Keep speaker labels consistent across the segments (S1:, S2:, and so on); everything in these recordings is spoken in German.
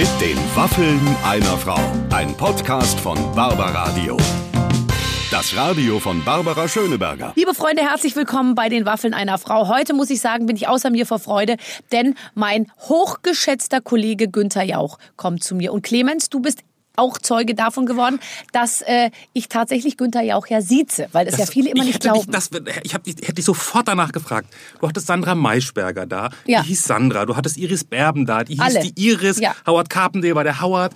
S1: Mit den Waffeln einer Frau. Ein Podcast von Barbaradio. Das Radio von Barbara Schöneberger.
S2: Liebe Freunde, herzlich willkommen bei den Waffeln einer Frau. Heute muss ich sagen, bin ich außer mir vor Freude, denn mein hochgeschätzter Kollege Günther Jauch kommt zu mir. Und Clemens, du bist auch Zeuge davon geworden, dass äh, ich tatsächlich Günther Jauch ja sieze, weil das, ja viele immer nicht glauben.
S3: Dich, das, ich hab, hätte dich sofort danach gefragt. Du hattest Sandra Maischberger da, ja. die hieß Sandra. Du hattest Iris Berben da, die hieß
S2: Alle.
S3: die Iris.
S2: Ja.
S3: Howard Carpendale war der Howard.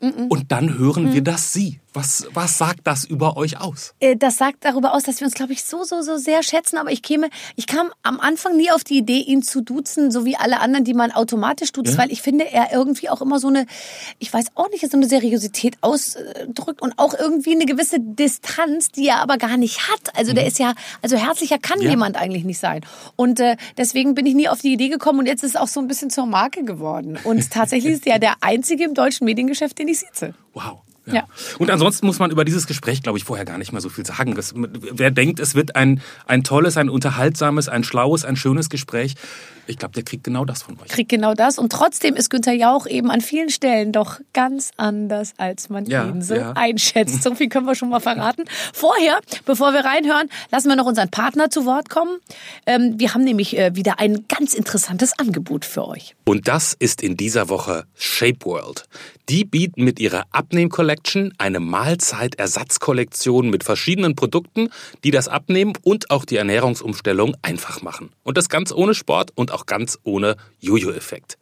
S3: Und dann hören wir das Sie. Was, was sagt das über euch aus?
S2: Äh, Das sagt darüber aus, dass wir uns, glaube ich, so, so, so sehr schätzen. Aber ich käme, ich kam am Anfang nie auf die Idee, ihn zu duzen, so wie alle anderen, die man automatisch duzt,
S3: Ja.
S2: weil ich finde, er irgendwie auch immer so eine, ich weiß auch nicht, so eine Seriosität ausdrückt und auch irgendwie eine gewisse Distanz, die er aber gar nicht hat. Also der ist ja, also herzlicher kann
S3: Mhm. Ja.
S2: jemand eigentlich nicht sein. Und äh, deswegen bin ich nie auf die Idee gekommen und jetzt ist es auch so ein bisschen zur Marke geworden. Und tatsächlich ist er der einzige im deutschen Mediengeschäft, den ich sitze.
S3: Wow.
S2: Ja.
S3: Und ansonsten muss man über dieses Gespräch, glaube ich, vorher gar nicht mehr so viel sagen. Das, wer denkt, es wird ein, ein tolles, ein unterhaltsames, ein schlaues, ein schönes Gespräch, ich glaube, der kriegt genau das von euch.
S2: kriegt genau das. Und trotzdem ist Günther Jauch eben an vielen Stellen doch ganz anders, als man
S3: Ja,
S2: ihn so
S3: ja.
S2: einschätzt. So viel können wir schon mal verraten. Vorher, bevor wir reinhören, lassen wir noch unseren Partner zu Wort kommen. Ähm, wir haben nämlich äh, wieder ein ganz interessantes Angebot für euch.
S3: Und das ist in dieser Woche Shape World. Die bieten mit ihrer Abnehm-Collection eine Mahlzeitersatzkollektion mit verschiedenen Produkten, die das Abnehmen und auch die Ernährungsumstellung einfach machen. Und das ganz ohne Sport und auch ganz ohne Jojo-Effekt.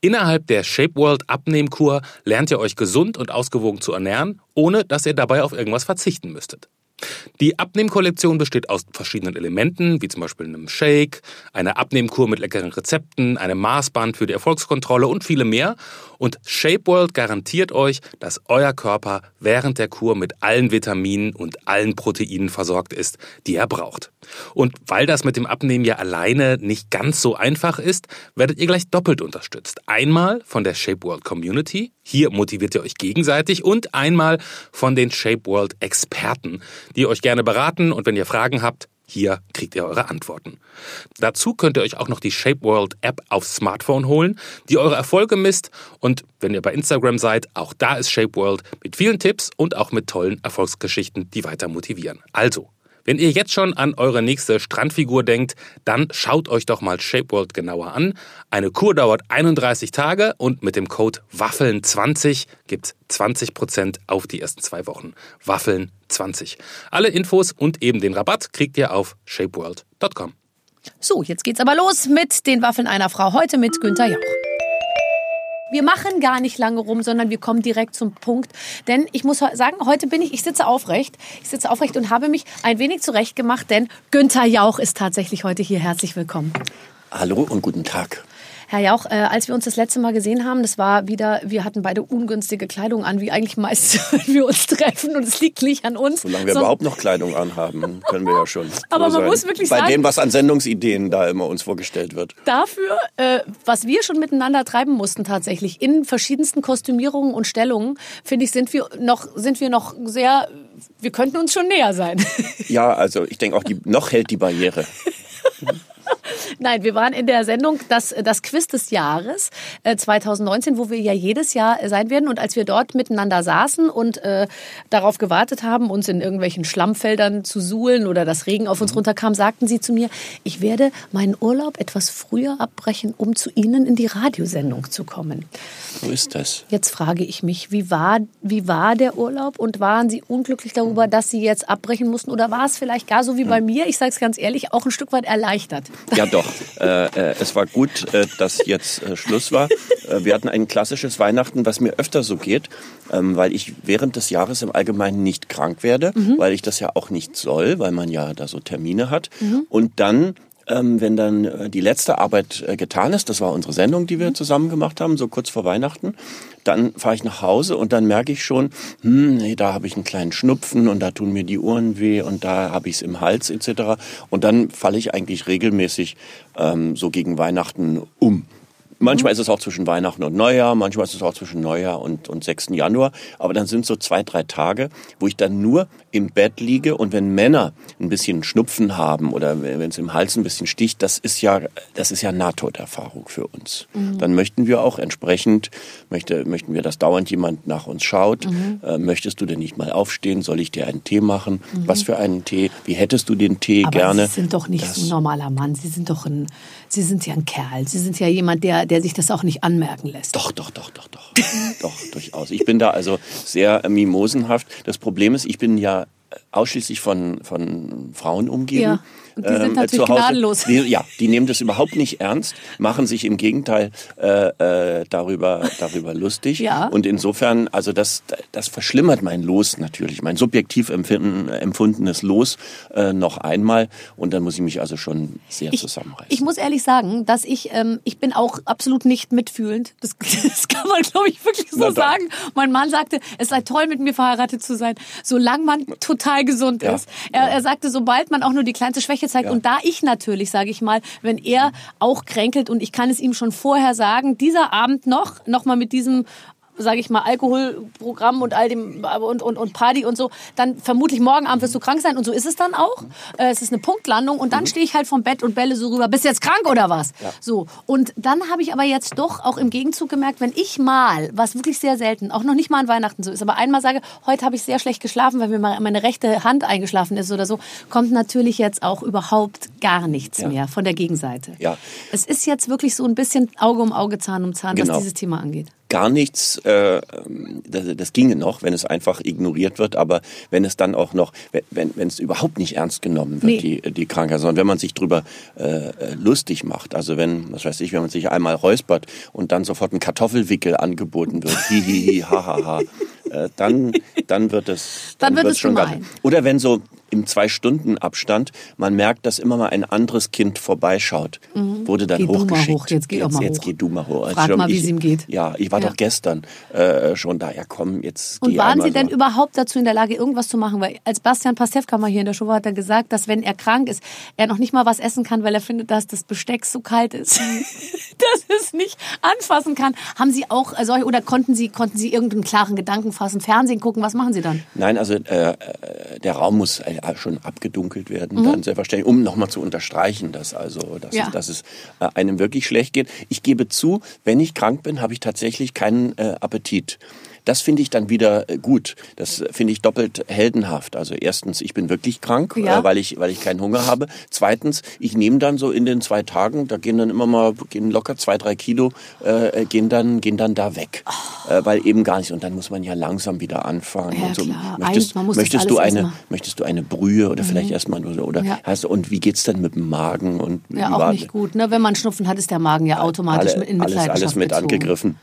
S3: Innerhalb der Shape World Abnehmkur lernt ihr euch gesund und ausgewogen zu ernähren, ohne dass ihr dabei auf irgendwas verzichten müsstet. Die Abnehmkollektion besteht aus verschiedenen Elementen, wie zum Beispiel einem Shake, einer Abnehmkur mit leckeren Rezepten, einem Maßband für die Erfolgskontrolle und viele mehr. Und Shape World garantiert euch, dass euer Körper während der Kur mit allen Vitaminen und allen Proteinen versorgt ist, die er braucht. Und weil das mit dem Abnehmen ja alleine nicht ganz so einfach ist, werdet ihr gleich doppelt unterstützt. Einmal von der Shape World Community, hier motiviert ihr euch gegenseitig, und einmal von den Shape World Experten, die euch gerne beraten und wenn ihr Fragen habt, hier kriegt ihr eure Antworten. Dazu könnt ihr euch auch noch die Shape World App aufs Smartphone holen, die eure Erfolge misst. Und wenn ihr bei Instagram seid, auch da ist Shape World mit vielen Tipps und auch mit tollen Erfolgsgeschichten, die weiter motivieren. Also, wenn ihr jetzt schon an eure nächste Strandfigur denkt, dann schaut euch doch mal Shape World genauer an. Eine Kur dauert 31 Tage und mit dem Code Waffeln20 gibt's 20% auf die ersten zwei Wochen. Waffeln20. Alle Infos und eben den Rabatt kriegt ihr auf shapeworld.com.
S2: So, jetzt geht's aber los mit den Waffeln einer Frau. Heute mit Günther Jauch. Wir machen gar nicht lange rum, sondern wir kommen direkt zum Punkt. Denn ich muss sagen, heute bin ich, ich sitze aufrecht. Ich sitze aufrecht und habe mich ein wenig zurechtgemacht, denn Günther Jauch ist tatsächlich heute hier. Herzlich willkommen.
S4: Hallo und guten Tag.
S2: Herr Jauch, äh, als wir uns das letzte Mal gesehen haben, das war wieder, wir hatten beide ungünstige Kleidung an, wie eigentlich meist, wenn wir uns treffen. Und es liegt nicht an uns.
S4: Solange wir
S2: Son-
S4: überhaupt noch Kleidung anhaben, können wir ja schon.
S2: Aber man
S4: sein.
S2: muss wirklich
S4: Bei
S2: sagen-
S4: dem, was an Sendungsideen da immer uns vorgestellt wird.
S2: dafür, äh, was wir schon miteinander treiben mussten tatsächlich, in verschiedensten Kostümierungen und Stellungen, finde ich, sind wir noch, sind wir noch sehr, wir könnten uns schon näher sein.
S4: Ja, also ich denke auch, die, noch hält die Barriere.
S2: Nein, wir waren in der Sendung das, das Quiz des Jahres äh, 2019, wo wir ja jedes Jahr äh, sein werden. Und als wir dort miteinander saßen und äh, darauf gewartet haben, uns in irgendwelchen Schlammfeldern zu suhlen oder das Regen auf uns runterkam, sagten sie zu mir, ich werde meinen Urlaub etwas früher abbrechen, um zu Ihnen in die Radiosendung zu kommen.
S4: So ist das.
S2: Jetzt frage ich mich, wie war, wie war der Urlaub und waren Sie unglücklich darüber, dass Sie jetzt abbrechen mussten? Oder war es vielleicht gar so wie bei mir, ich sage es ganz ehrlich, auch ein Stück weit erleichtert?
S4: Ja, doch. Äh, äh, es war gut, äh, dass jetzt äh, Schluss war. Äh, wir hatten ein klassisches Weihnachten, was mir öfter so geht, ähm, weil ich während des Jahres im Allgemeinen nicht krank werde, weil ich das ja auch nicht soll, weil man ja da so Termine hat. Und dann ähm, wenn dann äh, die letzte Arbeit äh, getan ist, das war unsere Sendung, die wir zusammen gemacht haben, so kurz vor Weihnachten, dann fahre ich nach Hause und dann merke ich schon, hm, nee, da habe ich einen kleinen Schnupfen und da tun mir die Ohren weh und da habe ich es im Hals etc. Und dann falle ich eigentlich regelmäßig ähm, so gegen Weihnachten um Manchmal ist es auch zwischen Weihnachten und Neujahr, manchmal ist es auch zwischen Neujahr und, und 6. Januar. Aber dann sind so zwei, drei Tage, wo ich dann nur im Bett liege und wenn Männer ein bisschen Schnupfen haben oder wenn es im Hals ein bisschen sticht, das ist ja, das ist ja Nahtoderfahrung für uns. Mhm. Dann möchten wir auch entsprechend, möchte, möchten wir, dass dauernd jemand nach uns schaut. Mhm. Äh, möchtest du denn nicht mal aufstehen? Soll ich dir einen Tee machen? Mhm. Was für einen Tee? Wie hättest du den Tee
S2: Aber
S4: gerne?
S2: Sie sind doch nicht das, so ein normaler Mann. Sie sind doch ein, Sie sind ja ein Kerl. Sie sind ja jemand, der, der sich das auch nicht anmerken lässt.
S4: Doch, doch, doch, doch, doch. doch, durchaus. Ich bin da also sehr mimosenhaft. Das Problem ist, ich bin ja ausschließlich von, von Frauen umgeben.
S2: Ja. Und die sind ähm, natürlich gnadenlos.
S4: Die, ja, die nehmen das überhaupt nicht ernst, machen sich im Gegenteil äh, äh, darüber, darüber lustig.
S2: Ja.
S4: Und insofern, also das, das verschlimmert mein Los natürlich, mein subjektiv empfinden, empfundenes Los äh, noch einmal. Und dann muss ich mich also schon sehr
S2: ich,
S4: zusammenreißen.
S2: Ich muss ehrlich sagen, dass ich, ähm, ich bin auch absolut nicht mitfühlend. Das, das kann man, glaube ich, wirklich so sagen. Mein Mann sagte, es sei toll, mit mir verheiratet zu sein, solange man total gesund ja. ist. Er, er sagte, sobald man auch nur die kleinste Schwäche gezeigt. Ja. Und da ich natürlich, sage ich mal, wenn er auch kränkelt und ich kann es ihm schon vorher sagen, dieser Abend noch, noch mal mit diesem sage ich mal, Alkoholprogramm und all dem und, und, und Party und so, dann vermutlich morgen Abend wirst du krank sein und so ist es dann auch. Äh, es ist eine Punktlandung und dann mhm. stehe ich halt vom Bett und bälle so rüber, bist jetzt krank oder was? Ja. So. Und dann habe ich aber jetzt doch auch im Gegenzug gemerkt, wenn ich mal, was wirklich sehr selten, auch noch nicht mal an Weihnachten so ist, aber einmal sage, heute habe ich sehr schlecht geschlafen, weil mir meine rechte Hand eingeschlafen ist oder so, kommt natürlich jetzt auch überhaupt gar nichts ja. mehr von der Gegenseite.
S4: Ja.
S2: Es ist jetzt wirklich so ein bisschen Auge um Auge, Zahn um Zahn, genau. was dieses Thema angeht
S4: gar nichts, äh, das, das ginge noch, wenn es einfach ignoriert wird, aber wenn es dann auch noch, wenn, wenn es überhaupt nicht ernst genommen wird, nee. die, die Krankheit, sondern wenn man sich drüber äh, lustig macht, also wenn, was weiß ich, wenn man sich einmal räuspert und dann sofort ein Kartoffelwickel angeboten wird, hihihi, hahaha, äh, dann, dann wird es,
S2: dann, dann wird es schon gemein.
S4: Oder wenn so im Zwei-Stunden-Abstand man merkt, dass immer mal ein anderes Kind vorbeischaut, mhm. wurde dann
S2: geh
S4: hochgeschickt.
S2: Du mal hoch. Jetzt geh
S4: jetzt,
S2: doch mal
S4: jetzt
S2: hoch.
S4: geh du mal hoch.
S2: Frag
S4: also
S2: mal, wie es ihm geht.
S4: Ja, ich war ja. doch gestern äh, schon da. Ja, komm, jetzt
S2: Und
S4: geh
S2: waren Sie
S4: so.
S2: denn überhaupt dazu in der Lage, irgendwas zu machen? Weil als Bastian Pastewka mal hier in der Show war, hat er gesagt, dass wenn er krank ist, er noch nicht mal was essen kann, weil er findet, dass das Besteck so kalt ist, dass es nicht anfassen kann. Haben Sie auch solche oder konnten Sie konnten Sie irgendeinen klaren Gedanken fassen, Fernsehen gucken? Was machen Sie dann?
S4: Nein, also äh, äh der Raum muss äh, schon abgedunkelt werden, mhm. dann selbstverständlich, um nochmal zu unterstreichen, dass also, dass, ja. es, dass es äh, einem wirklich schlecht geht. Ich gebe zu, wenn ich krank bin, habe ich tatsächlich keinen äh, Appetit. Das finde ich dann wieder äh, gut. Das finde ich doppelt heldenhaft. Also erstens, ich bin wirklich krank, ja. äh, weil ich weil ich keinen Hunger habe. Zweitens, ich nehme dann so in den zwei Tagen, da gehen dann immer mal gehen locker zwei drei Kilo äh, gehen dann gehen dann da weg, oh. äh, weil eben gar nicht. Und dann muss man ja langsam wieder anfangen.
S2: Ja,
S4: und so.
S2: klar.
S4: Möchtest, möchtest du eine möchtest du eine Brühe oder mhm. vielleicht erstmal oder, oder ja. hast, und wie geht's denn mit dem Magen und
S2: ja auch nicht gut. Ne? Wenn man Schnupfen hat, ist der Magen ja automatisch
S4: alle,
S2: in Mitleidenschaft
S4: alles alles mit
S2: gezogen.
S4: angegriffen.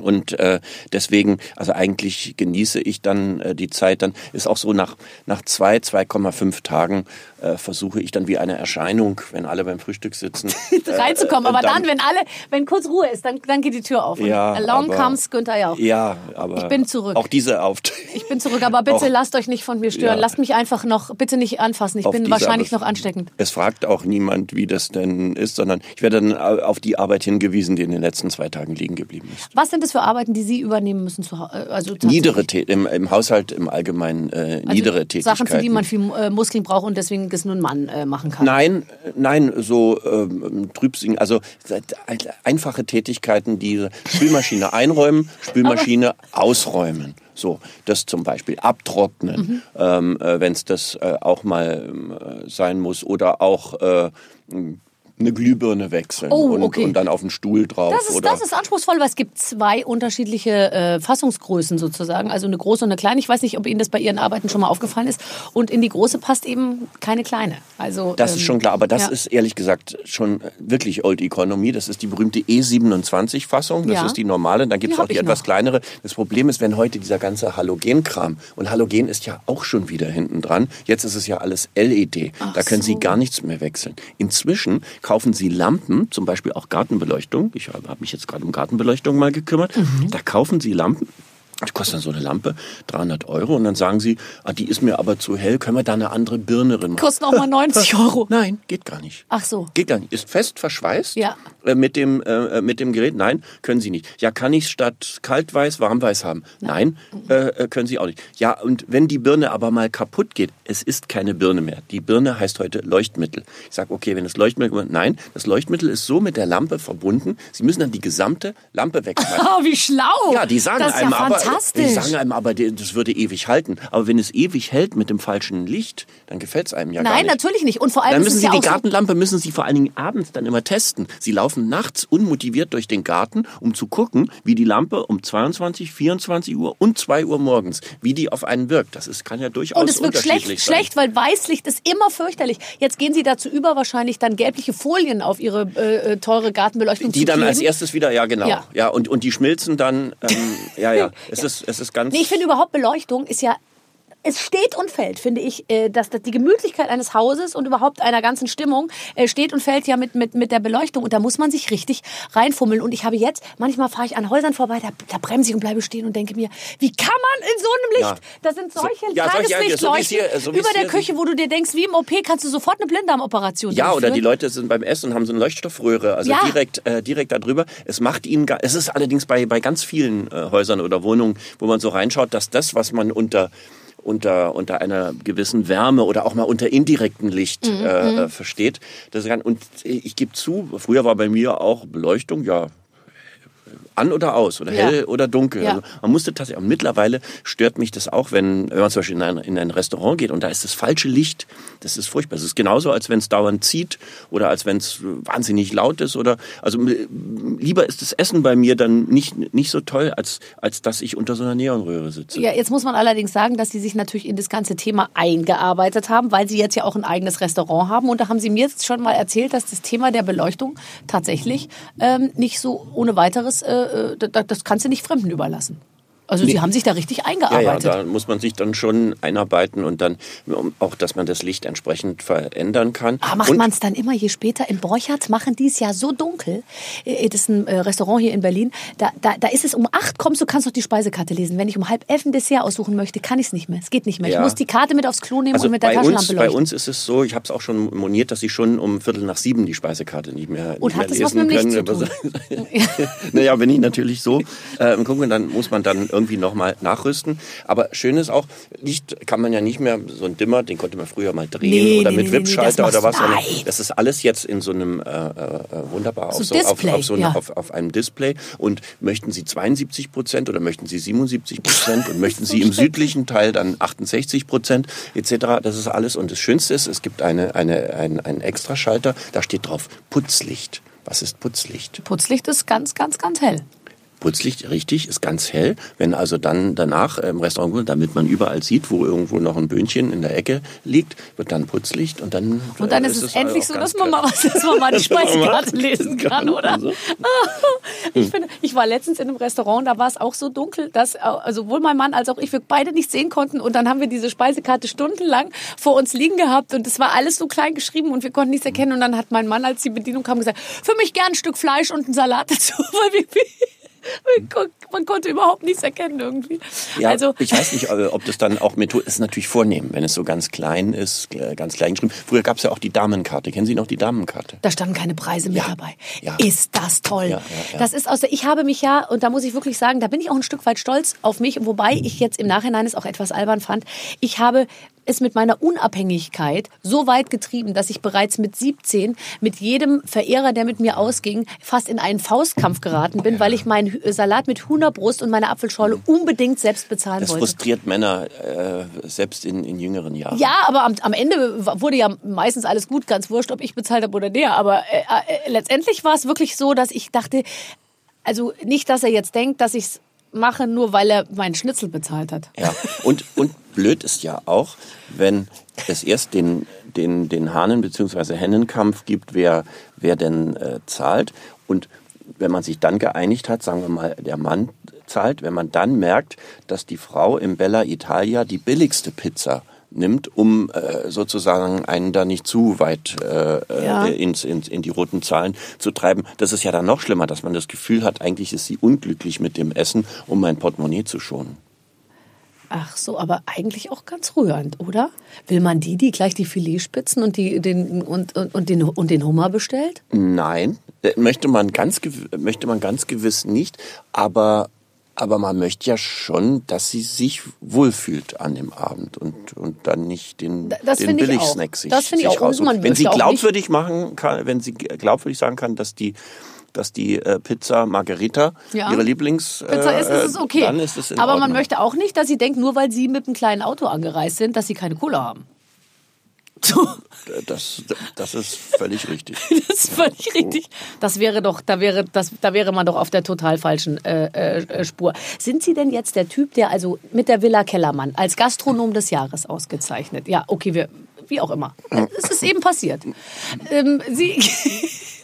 S4: Und äh, deswegen, also eigentlich genieße ich dann äh, die Zeit. Dann ist auch so nach nach zwei, 2,5 Tagen äh, versuche ich dann wie eine Erscheinung, wenn alle beim Frühstück sitzen,
S2: reinzukommen. aber dann, dann, wenn alle, wenn kurz Ruhe ist, dann, dann geht die Tür auf.
S4: Ja,
S2: Along aber, comes Günther Jauch.
S4: Ja, aber
S2: ich bin zurück.
S4: Auch diese auf.
S2: Ich bin zurück, aber bitte
S4: auch,
S2: lasst euch nicht von mir stören. Ja, Lasst mich einfach noch, bitte nicht anfassen. Ich bin wahrscheinlich noch ansteckend.
S4: Es fragt auch niemand, wie das denn ist, sondern ich werde dann auf die Arbeit hingewiesen, die in den letzten zwei Tagen liegen geblieben ist.
S2: Was sind das für Arbeiten, die Sie übernehmen müssen? Zu, also
S4: niedere im, im Haushalt im Allgemeinen äh, also niedere Tätigkeiten.
S2: Sachen, für die man viel äh, Muskeln braucht und deswegen ist nur ein Mann äh, machen kann.
S4: Nein, nein, so ähm, Trübsing, also einfache Tätigkeiten, die Spülmaschine einräumen, Spülmaschine ausräumen. So, das zum Beispiel abtrocknen, mhm. ähm, äh, wenn es das äh, auch mal äh, sein muss, oder auch äh, eine Glühbirne wechseln
S2: oh,
S4: und,
S2: okay.
S4: und, dann auf den Stuhl drauf.
S2: Das ist, das ist anspruchsvoll, weil es gibt zwei unterschiedliche äh, Fassungsgrößen sozusagen, also eine große und eine kleine. Ich weiß nicht, ob Ihnen das bei Ihren Arbeiten schon mal aufgefallen ist. Und in die große passt eben keine kleine. Also
S4: das ähm, ist schon klar, aber das ja. ist ehrlich gesagt schon wirklich Old Economy. Das ist die berühmte E27-Fassung. Das ja. ist die normale. Dann gibt es auch die etwas noch. kleinere. Das Problem ist, wenn heute dieser ganze Halogenkram und Halogen ist ja auch schon wieder hinten dran. Jetzt ist es ja alles LED. Ach da können so. Sie gar nichts mehr wechseln. Inzwischen kaufen Sie Lampen, zum Beispiel auch Gartenbeleuchtung. Ich habe mich jetzt gerade um Gartenbeleuchtung mal gekümmert. Mhm. Da kaufen Sie Lampen Die kostet dann so eine Lampe 300 Euro und dann sagen sie, ah, die ist mir aber zu hell, können wir da eine andere Birne drin machen?
S2: Kosten auch mal 90 Euro.
S4: Nein, geht gar nicht.
S2: Ach so.
S4: Geht gar nicht. Ist fest verschweißt
S2: Ja.
S4: äh, mit, dem, äh, mit dem Gerät? Nein, können Sie nicht. Ja, kann ich statt kaltweiß warmweiß haben? Nein, äh, äh, können Sie auch nicht. Ja, und wenn die Birne aber mal kaputt geht, es ist keine Birne mehr. Die Birne heißt heute Leuchtmittel. Ich sage, okay, wenn das Leuchtmittel, nein, das Leuchtmittel ist so mit der Lampe verbunden, Sie müssen dann die gesamte Lampe wegschmeißen.
S2: Oh, wie schlau.
S4: Ja, die sagen
S2: das ist
S4: einem
S2: ja
S4: aber,
S2: fantastisch.
S4: die sagen einem aber, die- das würde ewig halten. Aber wenn es ewig hält mit dem falschen Licht, dann gefällt es einem ja gar
S2: Nein,
S4: nicht.
S2: natürlich nicht. Und vor allem
S4: Dann müssen Sie
S2: ja
S4: die Gartenlampe müssen Sie vor allen Dingen abends dann immer testen. Sie laufen nachts unmotiviert durch den Garten, um zu gucken, wie die Lampe um 22, 24 Uhr und 2 Uhr morgens, wie die auf einen wirkt. Das ist, kann ja durchaus
S2: und es wirkt schlecht,
S4: sein.
S2: schlecht, weil Weißlicht ist immer fürchterlich. Jetzt gehen Sie dazu über, wahrscheinlich dann gelbliche Folien auf Ihre äh, äh, teure Gartenbeleuchtung
S4: Die
S2: zu
S4: dann
S2: kleben.
S4: als erstes wieder, ja genau, ja,
S2: Ja.
S4: und, und die schmilzen dann, ähm, ja, ja, es, Ist, es ist ganz...
S2: Nee, ich finde überhaupt Beleuchtung ist ja es steht und fällt, finde ich, äh, dass dass die Gemütlichkeit eines Hauses und überhaupt einer ganzen Stimmung äh, steht und fällt ja mit, mit, mit der Beleuchtung. Und da muss man sich richtig reinfummeln. Und ich habe jetzt, manchmal fahre ich an Häusern vorbei, da, da bremse ich und bleibe stehen und denke mir, wie kann man in so einem Licht?
S4: Ja.
S2: Da sind solche
S4: So- ja, solche- ja, so
S2: Tageslichtleuchten
S4: so
S2: über der Küche, wo du dir denkst, wie im OP kannst du sofort eine Blinddarmoperation
S4: Ja, oder die
S2: durchführen.
S4: Leute sind beim Essen und haben so eine Leuchtstoffröhre, also
S2: Ja.
S4: direkt, äh, direkt da drüber. Es macht ihnen, es ist allerdings bei, bei ganz vielen äh, Häusern oder Wohnungen, wo man so reinschaut, dass das, was man unter unter, unter einer gewissen Wärme oder auch mal unter indirektem Licht
S2: Mhm,
S4: äh, äh, versteht. Das kann, und ich gebe zu, früher war bei mir auch Beleuchtung, ja, an oder aus oder
S2: Ja.
S4: hell oder dunkel.
S2: Ja.
S4: Also man musste tatsächlich, aber mittlerweile stört mich das auch, wenn, wenn man zum Beispiel in ein, in ein Restaurant geht und da ist das falsche Licht, das ist furchtbar. Es ist genauso, als wenn es dauernd zieht oder als wenn es wahnsinnig laut ist oder, also lieber ist das Essen bei mir dann nicht, nicht so toll, als, als dass ich unter so einer Neonröhre sitze.
S2: Ja, jetzt muss man allerdings sagen, dass sie sich natürlich in das ganze Thema eingearbeitet haben, weil sie jetzt ja auch ein eigenes Restaurant haben. Und da haben sie mir jetzt schon mal erzählt, dass das Thema der Beleuchtung tatsächlich ähm, nicht so ohne weiteres, äh, das kannst du nicht Fremden überlassen. Also sie haben sich da richtig
S4: Ja, ja,
S2: eingearbeitet.
S4: da muss man sich dann schon einarbeiten und dann auch, dass man das Licht entsprechend verändern kann.
S2: Ah, macht man es dann immer je später? In Borchardt machen die es ja so dunkel. Äh, Das ist ein äh, Restaurant hier in Berlin. Da, da, da ist es um acht, kommst du, kannst doch die Speisekarte lesen. Wenn ich um halb elf ein Dessert aussuchen möchte, kann ich es nicht mehr. Es geht nicht mehr.
S4: Ja.
S2: Ich muss die Karte mit aufs Klo nehmen
S4: Also
S2: und mit der Taschenlampe
S4: uns, bei uns ist es so, ich habe es auch schon moniert, dass sie schon um Viertel nach sieben die Speisekarte nicht mehr,
S2: Und
S4: nicht
S2: hat
S4: mehr
S2: das was
S4: lesen
S2: mit dem
S4: können.
S2: Zu tun?
S4: naja, wenn ich natürlich so äh, gucke, dann muss man dann irgendwie nochmal nachrüsten. Aber schön ist auch, Licht kann man ja nicht mehr, so ein Dimmer, den konnte man früher mal drehen
S2: Nee,
S4: oder
S2: nee,
S4: mit
S2: nee,
S4: Wipschalter oder was.
S2: Nein.
S4: Das ist alles jetzt in so einem äh, äh, wunderbar
S2: So
S4: auf, so, auf, auf, so eine,
S2: ja.
S4: auf, auf einem Display. Und möchten Sie 72 Prozent oder möchten Sie 77 Prozent und möchten Sie im südlichen Teil dann 68 Prozent etc. Das ist alles. Und das Schönste ist, es gibt eine, eine, ein, einen Extraschalter, da steht drauf Putzlicht. Was ist Putzlicht?
S2: Putzlicht ist ganz, ganz, ganz hell.
S4: Putzlicht, richtig, ist ganz hell. Wenn also dann danach im Restaurant, damit man überall sieht, wo irgendwo noch ein Böhnchen in der Ecke liegt, wird dann Putzlicht und dann
S2: Und dann
S4: äh,
S2: ist es
S4: auch
S2: endlich so, dass man mal, was, dass man mal die Speisekarte lesen kann, oder? Ich, finde, ich war letztens in einem Restaurant, da war es auch so dunkel, dass äh, also sowohl mein Mann als auch ich wir beide nicht sehen konnten. Und dann haben wir diese Speisekarte stundenlang vor uns liegen gehabt und es war alles so klein geschrieben und wir konnten nichts erkennen. Und dann hat mein Mann, als die Bedienung kam, gesagt, für mich gern ein Stück Fleisch und einen Salat dazu, weil wir, man konnte überhaupt nichts erkennen irgendwie.
S4: Ja,
S2: also
S4: ich weiß nicht, ob das dann auch Methode ist natürlich vornehm, wenn es so ganz klein ist, äh, ganz klein geschrieben. Früher gab es ja auch die Damenkarte. Kennen Sie noch die Damenkarte?
S2: Da standen keine Preise mit
S4: Ja,
S2: dabei.
S4: ja.
S2: Ist das toll.
S4: Ja.
S2: Das ist aus der, ich habe mich ja, und da muss ich wirklich sagen, da bin ich auch ein Stück weit stolz auf mich, wobei ich jetzt im Nachhinein es auch etwas albern fand. Ich habe es mit meiner Unabhängigkeit so weit getrieben, dass ich bereits mit 17 mit jedem Verehrer, der mit mir ausging, fast in einen Faustkampf geraten bin, weil ich meinen Hü- Salat mit Hühnerbrust und meine Apfelschorle unbedingt selbst bezahlen
S4: Das
S2: wollte.
S4: frustriert Männer äh, selbst in, in jüngeren Jahren.
S2: Ja, aber am, am Ende wurde ja meistens alles gut, ganz wurscht, ob ich bezahlt habe oder der. Aber äh, äh, letztendlich war es wirklich so, dass ich dachte, also nicht, dass er jetzt denkt, dass ich es mache, nur weil er meinen Schnitzel bezahlt hat.
S4: Ja, und, und blöd ist ja auch, wenn es erst den, den, den Hahnen- bzw. Hennenkampf gibt, wer, wer denn äh, zahlt. Und wenn man sich dann geeinigt hat, sagen wir mal, der Mann zahlt, wenn man dann merkt, dass die Frau im Bella Italia die billigste Pizza nimmt, um äh, sozusagen einen da nicht zu weit äh,
S2: Ja.
S4: äh, ins, ins, in die roten Zahlen zu treiben. Das ist ja dann noch schlimmer, dass man das Gefühl hat, eigentlich ist sie unglücklich mit dem Essen, um mein Portemonnaie zu schonen.
S2: Ach so, aber eigentlich auch ganz rührend, oder? Will man die, die gleich die Filetspitzen und, die, den, und, und, und, den, und den Hummer bestellt?
S4: Nein, äh, möchte man ganz, möchte man ganz gewiss nicht, aber, aber man möchte ja schon, dass sie sich wohlfühlt an dem Abend und, und dann nicht den,
S2: Das
S4: den Billigsnack sich,
S2: Das finde ich
S4: sich raussucht.
S2: man
S4: Wenn sie glaubwürdig machen kann, wenn sie glaubwürdig sagen kann, dass die dass die äh, Pizza Margherita
S2: Ja.
S4: ihre Lieblings äh,
S2: Pizza ist, ist es okay.
S4: dann ist es in
S2: aber man
S4: Ordnung.
S2: möchte auch nicht, dass sie denkt, nur weil sie mit einem kleinen Auto angereist sind, dass sie keine Kohle haben. So,
S4: das, das ist völlig richtig.
S2: das ist völlig richtig. Das wäre doch, da wäre, das, da wäre man doch auf der total falschen äh, äh, Spur. Sind Sie denn jetzt der Typ, der also mit der Villa Kellermann als Gastronom des Jahres ausgezeichnet? Ja, okay, wir, wie auch immer. Es ist eben passiert. Ähm, Sie.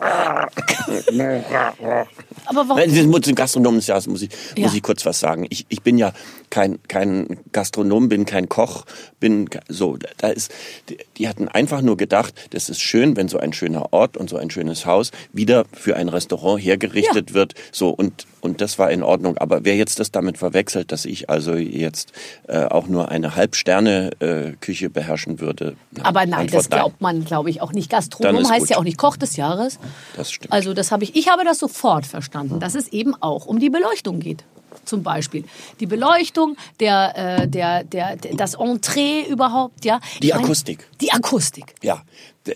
S2: Aber warum?
S4: Nein, im Gastronomen des Jahres muss ich,
S2: Ja.
S4: muss ich kurz was sagen. Ich, ich bin ja kein, kein Gastronom, bin kein Koch, bin so. Da ist, die, die hatten einfach nur gedacht, das ist schön, wenn so ein schöner Ort und so ein schönes Haus wieder für ein Restaurant hergerichtet wird. So und und das war in Ordnung. Aber wer jetzt das damit verwechselt, dass ich also jetzt äh, auch nur eine Halbsterne-Küche beherrschen würde. na,
S2: Aber nein,
S4: Antwort
S2: das glaubt man, glaube ich, auch nicht. Gastronom heißt
S4: gut.
S2: ja auch nicht Koch des Jahres.
S4: Das stimmt.
S2: Also das habe ich, ich habe das sofort verstanden, dass es eben auch um die Beleuchtung geht. Zum Beispiel die Beleuchtung, der, äh, der, der, der, das Entree überhaupt, ja.
S4: Die
S2: Ich meine,
S4: Akustik.
S2: Die Akustik.
S4: Ja,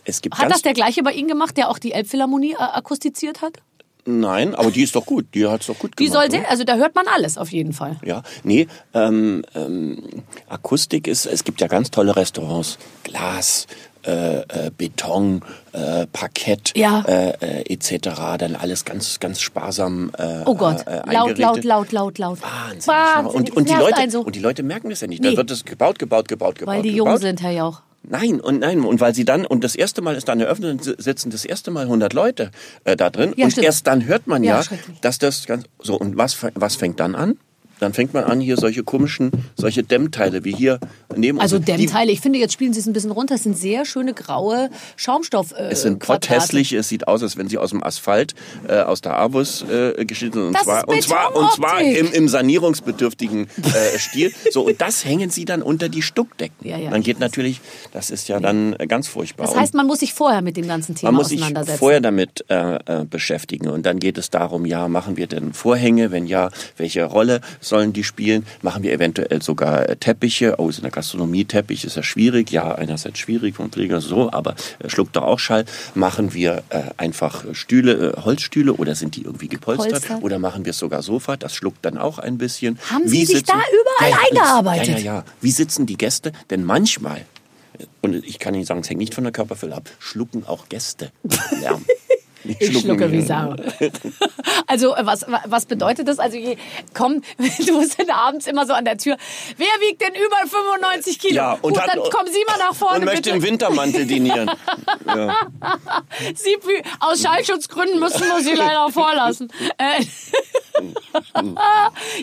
S4: es gibt
S2: Hat das der gleiche bei Ihnen gemacht, der auch die Elbphilharmonie äh, akustiziert hat?
S4: Nein, aber die ist doch gut. Die hat's doch gut
S2: Die
S4: gemacht.
S2: sollte,
S4: oder?
S2: also da hört man alles auf jeden Fall.
S4: Ja, nee, ähm, ähm, Akustik ist, es gibt ja ganz tolle Restaurants, Glas, äh, äh, Beton, äh, Parkett,
S2: Ja.
S4: äh, äh, etc. Dann alles ganz, ganz sparsam äh,
S2: Oh Gott,
S4: äh,
S2: laut, laut, laut, laut, laut.
S4: Wahnsinnig.
S2: Wahnsinnig.
S4: Und, und, die Leute,
S2: so.
S4: und die Leute merken das ja nicht.
S2: Nee.
S4: Da wird es gebaut, gebaut, gebaut, gebaut.
S2: Weil die
S4: gebaut.
S2: jung sind, Herr Jauch.
S4: Nein, und nein, und weil sie dann, und das erste Mal ist dann eröffnet, sitzen das erste Mal 100 Leute äh, da drin.
S2: Ja,
S4: und
S2: stimmt.
S4: erst dann hört man
S2: Ja,
S4: ja, dass das ganz, so, und was, was fängt dann an? Dann fängt man an, hier solche komischen, solche Dämmteile wie hier neben
S2: Also.
S4: Die-
S2: Dämmteile, ich finde, jetzt spielen Sie es ein bisschen runter. Es sind sehr schöne graue Schaumstoff. Äh,
S4: Es sind potthässlich, es sieht aus, als wenn sie aus dem Asphalt, äh, aus der Avus äh, geschnitten sind. Und
S2: Das
S4: zwar, und zwar, und zwar im, im sanierungsbedürftigen äh, Stil. So, und das hängen sie dann unter die Stuckdecken.
S2: Ja, ja,
S4: dann geht natürlich, das ist ja dann äh, ganz furchtbar.
S2: Das heißt, man muss sich vorher mit dem ganzen Thema
S4: Man muss sich vorher damit äh, äh, beschäftigen und dann geht es darum, ja, machen wir denn Vorhänge? Wenn ja, welche Rolle sollen die spielen? Machen wir eventuell sogar äh, Teppiche? Oh, ist in der Gastronomie Teppich ist ja schwierig. Ja, einerseits schwierig vom Träger so, aber äh, schluckt doch auch Schall. Machen wir äh, einfach Stühle, äh, Holzstühle oder sind die irgendwie gepolstert?
S2: Polstert.
S4: Oder machen wir es sogar Sofa? Das schluckt dann auch ein bisschen.
S2: Haben Sie sich da überall
S4: alles.
S2: eingearbeitet?
S4: Ja, ja, ja. Wie sitzen die Gäste? Denn manchmal und ich kann Ihnen sagen, es hängt nicht von der Körperfülle ab, schlucken auch Gäste Lärm. Nicht
S2: Ich schlucke wie. Sau. Also was, was bedeutet das? Also komm, du bist dann abends immer so an der Tür. Wer wiegt denn über 95 Kilo?
S4: Ja, und
S2: Gut,
S4: hat-
S2: dann kommen Sie mal nach vorne
S4: Und möchte
S2: bitte.
S4: im Wintermantel dinieren. ja.
S2: Sie, aus Schallschutzgründen müssen wir Sie leider vorlassen. Äh,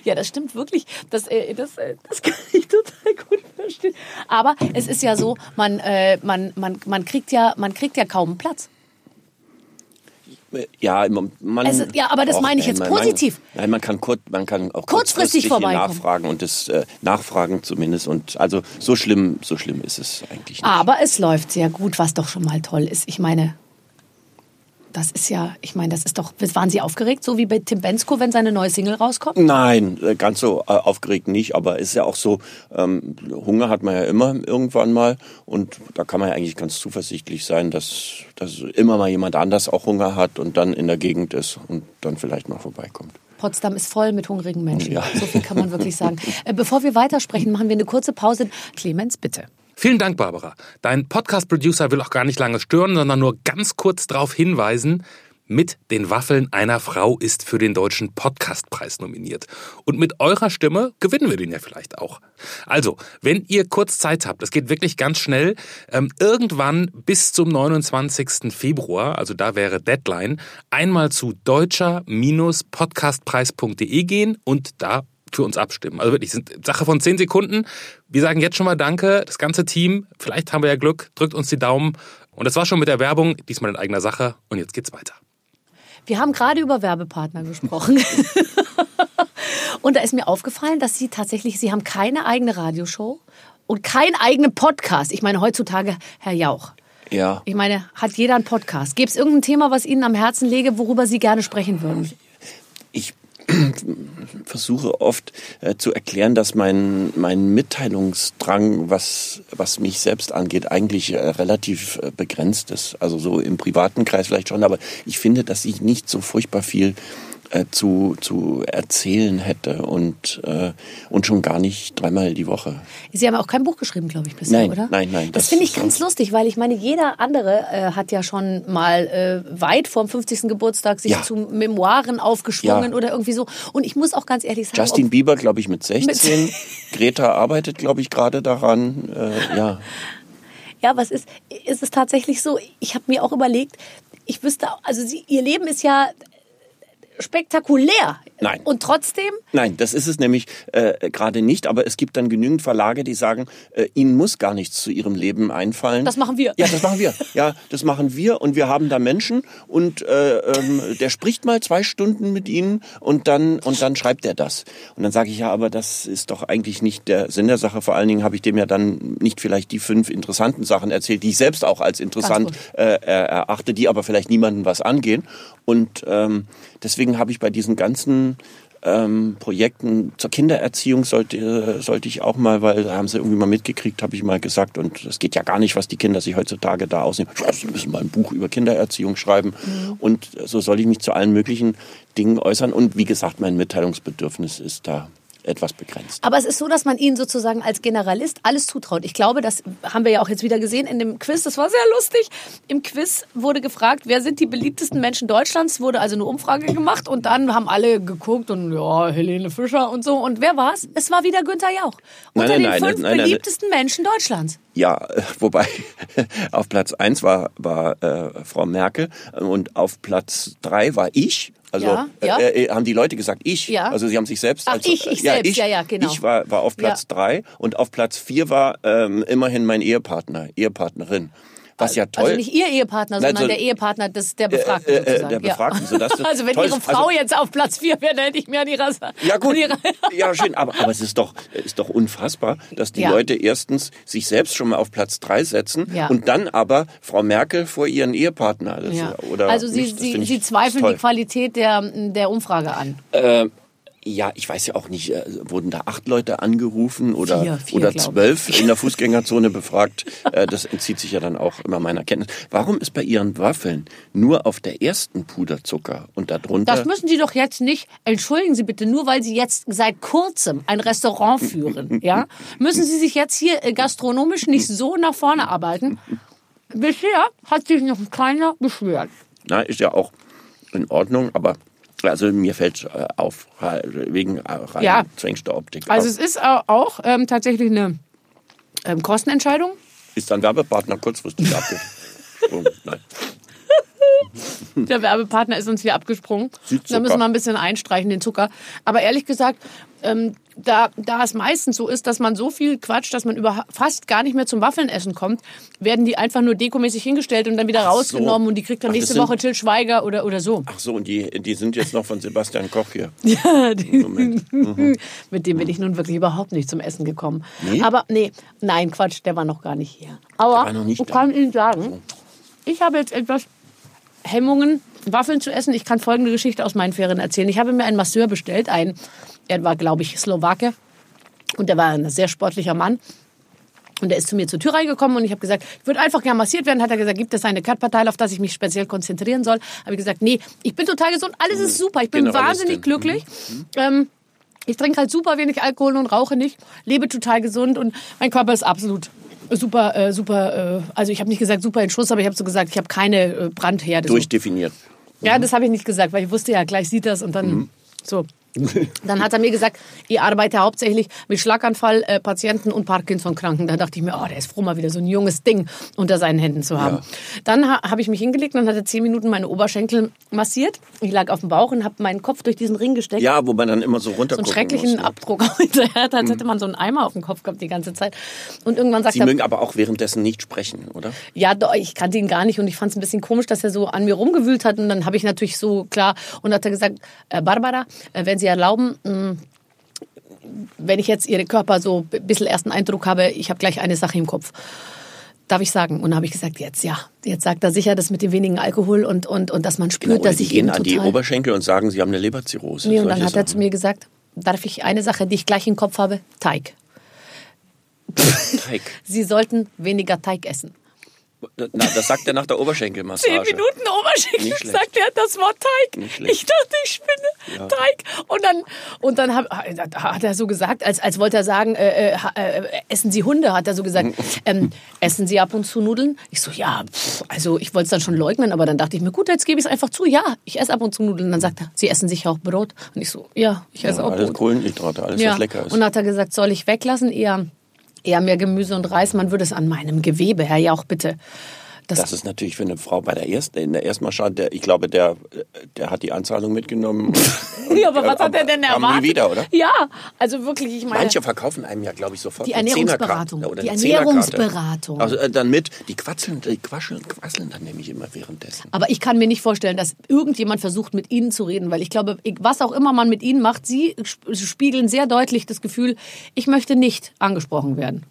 S2: ja, das stimmt wirklich. Das, äh, das, äh, das kann ich total gut verstehen. Aber es ist ja so, man, man, man, man, kriegt ja, man kriegt ja kaum Platz.
S4: Ja, man,
S2: ist- ja, aber das meine ich jetzt
S4: man,
S2: positiv.
S4: Man, nein, man kann, kurz, man kann auch
S2: Kurzfristig
S4: kurzfristig nachfragen und das äh, nachfragen zumindest. Und also so schlimm, so schlimm ist es eigentlich nicht.
S2: Aber es läuft sehr gut, was doch schon mal toll ist. Ich meine, das ist ja, ich meine, das ist doch, waren Sie aufgeregt, so wie bei Tim Bensko, wenn seine neue Single rauskommt?
S4: Nein, äh, ganz so äh, aufgeregt nicht, aber ist ja auch so, ähm, Hunger hat man ja immer irgendwann mal und da kann man ja eigentlich ganz zuversichtlich sein, dass, dass immer mal jemand anders auch Hunger hat und dann in der Gegend ist und dann vielleicht mal vorbeikommt.
S2: Potsdam ist voll mit hungrigen Menschen.
S4: Ja.
S2: So viel kann man wirklich sagen. Äh, Bevor wir weitersprechen, machen wir eine kurze Pause. Clemens, bitte.
S3: Vielen Dank, Barbara. Dein Podcast-Producer will auch gar nicht lange stören, sondern nur ganz kurz darauf hinweisen, mit den Waffeln einer Frau ist für den Deutschen Podcastpreis nominiert. Und mit eurer Stimme gewinnen wir den ja vielleicht auch. Also, wenn ihr kurz Zeit habt, es geht wirklich ganz schnell, ähm, irgendwann bis zum 29. Februar, also da wäre Deadline, einmal zu deutscher-podcastpreis.de gehen und da für uns abstimmen. Also wirklich, sind Sache von zehn Sekunden. Wir sagen jetzt schon mal Danke, das ganze Team. Vielleicht haben wir ja Glück, drückt uns die Daumen. Und das war schon mit der Werbung, diesmal in eigener Sache. Und jetzt geht's weiter.
S2: Wir haben gerade über Werbepartner gesprochen. und da ist mir aufgefallen, dass Sie tatsächlich, Sie haben keine eigene Radioshow und keinen eigenen Podcast. Ich meine, heutzutage, Herr Jauch.
S4: Ja.
S2: Ich meine, hat jeder einen Podcast? Gäbe es irgendein Thema, was Ihnen am Herzen lege, worüber Sie gerne sprechen würden?
S4: Versuche oft äh, zu erklären, dass mein, mein Mitteilungsdrang, was, was mich selbst angeht, eigentlich äh, relativ äh, begrenzt ist. Also so im privaten Kreis vielleicht schon, aber ich finde, dass ich nicht so furchtbar viel äh, zu, zu erzählen hätte und, äh, und schon gar nicht dreimal die Woche.
S2: Sie haben auch kein Buch geschrieben, glaube ich, bisher,
S4: Nein,
S2: oder?
S4: nein, nein,
S2: Das,
S4: das
S2: finde ich ganz lustig, weil ich meine, jeder andere äh, hat ja schon mal äh, weit vorm 50. Geburtstag sich
S4: Ja.
S2: zu Memoiren aufgeschwungen
S4: Ja.
S2: oder irgendwie so. Und ich muss auch ganz ehrlich sagen,
S4: Justin Bieber, glaube ich, mit 16. Greta arbeitet, glaube ich, gerade daran. Äh, ja.
S2: Ja, was ist, ist es tatsächlich so? Ich habe mir auch überlegt, ich wüsste, also sie, ihr Leben ist ja spektakulär.
S4: Nein.
S2: Und trotzdem,
S4: Nein, das ist es nämlich äh, gerade nicht. Aber es gibt dann genügend Verlage, die sagen, äh, ihnen muss gar nichts zu ihrem Leben einfallen.
S2: Das machen wir.
S4: Ja, das machen wir. Ja, das machen wir. Und wir haben da Menschen und äh, ähm, der spricht mal zwei Stunden mit ihnen und dann und dann schreibt er das. Und dann sage ich ja, aber das ist doch eigentlich nicht der Sinn der Sache. Vor allen Dingen habe ich dem ja dann nicht vielleicht die fünf interessanten Sachen erzählt, die ich selbst auch als interessant äh, er- erachte, die aber vielleicht niemandem was angehen. Und ähm, deswegen habe ich bei diesen ganzen ähm, Projekten zur Kindererziehung sollte, sollte ich auch mal, weil da haben sie irgendwie mal mitgekriegt, habe ich mal gesagt, und es geht ja gar nicht, was die Kinder sich heutzutage da ausnehmen. Ja, Sie müssen mal ein Buch über Kindererziehung schreiben. Und so soll ich mich zu allen möglichen Dingen äußern. Und wie gesagt, mein Mitteilungsbedürfnis ist da etwas begrenzt.
S2: aber es ist so, dass man ihnen sozusagen als Generalist alles zutraut. Ich glaube, das haben wir ja auch jetzt wieder gesehen in dem Quiz. Das war sehr lustig. Im Quiz wurde gefragt, wer sind die beliebtesten Menschen Deutschlands? Wurde also eine Umfrage gemacht und dann haben alle geguckt und ja, Helene Fischer und so. Und wer war es? Es war wieder Günther Jauch.
S4: Nein,
S2: Unter
S4: nein,
S2: den
S4: nein,
S2: fünf
S4: nein,
S2: beliebtesten Menschen Deutschlands.
S4: Ja, wobei auf Platz eins war, war äh, Frau Merkel und auf Platz drei war ich. Also
S2: Ja, ja.
S4: Äh, äh, haben die Leute gesagt, ich.
S2: Ja.
S4: Also sie haben sich selbst.
S2: Ach,
S4: als,
S2: ich, ich selbst, ja, ja, genau.
S4: Ich war, war auf Platz
S2: Ja.
S4: drei und auf Platz vier war ähm, immerhin mein Ehepartner, Ehepartnerin. Was ja toll.
S2: Also nicht ihr Ehepartner, sondern
S4: so-
S2: der Ehepartner des, der Befragten
S4: äh, äh,
S2: sozusagen.
S4: der Befragten,
S2: ja.
S4: sodass das
S2: also wenn ihre
S4: ist.
S2: Frau
S4: Also-
S2: jetzt auf Platz 4 wäre, dann hätte ich mir an ihrer
S4: Ja gut, ja schön, aber, aber es ist doch, ist doch unfassbar, dass die
S2: Ja.
S4: Leute erstens sich selbst schon mal auf Platz drei setzen
S2: Ja.
S4: und dann aber Frau Merkel vor ihren Ehepartner. Das, oder
S2: also Sie,
S4: nicht,
S2: Sie, Sie zweifeln
S4: toll.
S2: die Qualität der, der Umfrage an.
S4: Äh, ja, ich weiß ja auch nicht, äh, wurden da acht Leute angerufen oder,
S2: Vier, vier,
S4: oder zwölf in der Fußgängerzone befragt? Äh, das entzieht sich ja dann auch immer meiner Kenntnis. Warum ist bei Ihren Waffeln nur auf der ersten Puderzucker und darunter?
S2: Das müssen Sie doch jetzt nicht, entschuldigen Sie bitte, nur weil Sie jetzt seit kurzem ein Restaurant führen, ja, müssen Sie sich jetzt hier äh, gastronomisch nicht so nach vorne arbeiten. Bisher hat sich noch keiner beschwert.
S4: Na, ist ja auch in Ordnung, aber also mir fällt äh, auf, äh, wegen äh, rein
S2: Ja.
S4: Zwängster-Optik.
S2: Also es ist au- auch ähm, tatsächlich eine ähm, Kostenentscheidung.
S4: ist dann Werbepartner kurzfristig abgesprungen? Nein.
S2: Der Werbepartner ist uns hier abgesprungen. Da müssen wir ein bisschen einstreichen, den Zucker. Aber ehrlich gesagt, ähm, da, da es meistens so ist, dass man so viel quatscht, dass man über fast gar nicht mehr zum Waffelnessen kommt, werden die einfach nur dekomäßig hingestellt und dann wieder
S4: Ach so.
S2: rausgenommen und die kriegt dann
S4: Ach,
S2: nächste
S4: sind-
S2: Woche Till Schweiger oder, oder so.
S4: Ach so, und die, die sind jetzt noch von Sebastian Koch hier.
S2: Ja, die,
S4: Moment.
S2: mit dem bin ich nun wirklich überhaupt nicht zum Essen gekommen.
S4: Nee?
S2: Aber nee, nein, Quatsch, der war noch gar nicht hier. Aber ich kann Ihnen sagen, ich habe jetzt etwas Hemmungen, Waffeln zu essen. Ich kann folgende Geschichte aus meinen Ferien erzählen. Ich habe mir einen Masseur bestellt, ein, er war, glaube ich, Slowake und der war ein sehr sportlicher Mann. Und der ist zu mir zur Tür reingekommen und ich habe gesagt, ich würde einfach gerne massiert werden. Hat er gesagt, gibt es eine Körperteil, auf das ich mich speziell konzentrieren soll? Habe ich gesagt, nee, ich bin total gesund, alles ist super, ich bin
S4: Generalistin.
S2: wahnsinnig glücklich. Ähm, ich trinke halt super wenig Alkohol und rauche nicht, lebe total gesund und mein Körper ist absolut super, äh, super. Äh, also ich habe nicht gesagt super in Schuss, aber ich habe so gesagt, ich habe keine äh, Brandherde. so.
S4: Durchdefiniert.
S2: Ja, das habe ich nicht gesagt, weil ich wusste ja, gleich sieht das und dann so. Dann hat er mir gesagt, ich arbeite hauptsächlich mit Schlaganfallpatienten und Parkinson-Kranken. Da dachte ich mir, oh, der ist froh, mal wieder so ein junges Ding unter seinen Händen zu haben.
S4: Ja.
S2: Dann ha habe ich mich hingelegt und dann hat er zehn Minuten meine Oberschenkel massiert. Ich lag auf dem Bauch und habe meinen Kopf durch diesen Ring gesteckt.
S4: Ja, wo man dann immer so
S2: so
S4: runter
S2: einen schrecklichen
S4: muss, ne?
S2: Abdruck hinterher hat, als hätte man so einen Eimer auf dem Kopf gehabt die ganze Zeit. Und irgendwann sagt
S4: Sie
S2: er,
S4: mögen aber auch währenddessen nicht sprechen, oder?
S2: ja, doch, ich kannte ihn gar nicht und ich fand es ein bisschen komisch, dass er so an mir rumgewühlt hat. Und dann habe ich natürlich so klar und hat er gesagt, äh, Barbara, äh, wenn Sie erlauben, mh, wenn ich jetzt Ihren Körper so ein bisschen ersten Eindruck habe, ich habe gleich eine Sache im Kopf. Darf ich sagen? Und dann habe ich gesagt, jetzt ja. Jetzt sagt er sicher, das mit dem wenigen Alkohol und, und, und dass man spürt,
S4: Genau,
S2: dass ich
S4: gehen an die. Oberschenkel und sagen, sie haben eine Leberzirrhose.
S2: Nee, und dann hat er zu mir gesagt, darf ich eine Sache, die ich gleich im Kopf habe? Teig.
S4: Teig.
S2: Sie sollten weniger Teig essen.
S4: Na, das sagt er nach der Oberschenkelmassage.
S2: Zehn Minuten Oberschenkel sagt er das Wort Teig. Ich dachte, ich spinne.
S4: Ja.
S2: Teig. Und dann, und dann hab, hat er so gesagt, als, als wollte er sagen, äh, äh, äh, essen Sie Hunde, hat er so gesagt, ähm, essen Sie ab und zu Nudeln? Ich so, ja, pff, also ich wollte es dann schon leugnen, aber dann dachte ich mir, gut, jetzt gebe ich es einfach zu, ja, ich esse ab und zu Nudeln. Und dann sagt er, Sie essen sicher auch Brot? Und ich so, ja, ich esse
S4: Ja,
S2: auch
S4: alles
S2: Brot.
S4: Kohlenhydrate, alles was lecker ist.
S2: Und dann hat er gesagt, soll ich weglassen? Eher, eher mehr Gemüse und Reis. Man würde es an meinem Gewebe, Herr Jauch, bitte. Das,
S4: Das ist natürlich für eine Frau bei der ersten, in der Erstmarschade, der, ich glaube, der, der hat die Anzahlung mitgenommen.
S2: Ja, aber was hat er denn erwartet?
S4: nie wieder, oder?
S2: Ja, also wirklich, ich meine.
S4: Manche verkaufen einem ja, glaube ich, sofort
S2: Die Ernährungsberatung.
S4: Oder
S2: Die. Ernährungsberatung.
S4: Also äh, dann mit, die quatscheln, die quasseln, quasseln dann nämlich immer währenddessen.
S2: aber ich kann mir nicht vorstellen, dass irgendjemand versucht, mit Ihnen zu reden, weil ich glaube, was auch immer man mit Ihnen macht, Sie sp- spiegeln sehr deutlich das Gefühl, ich möchte nicht angesprochen werden.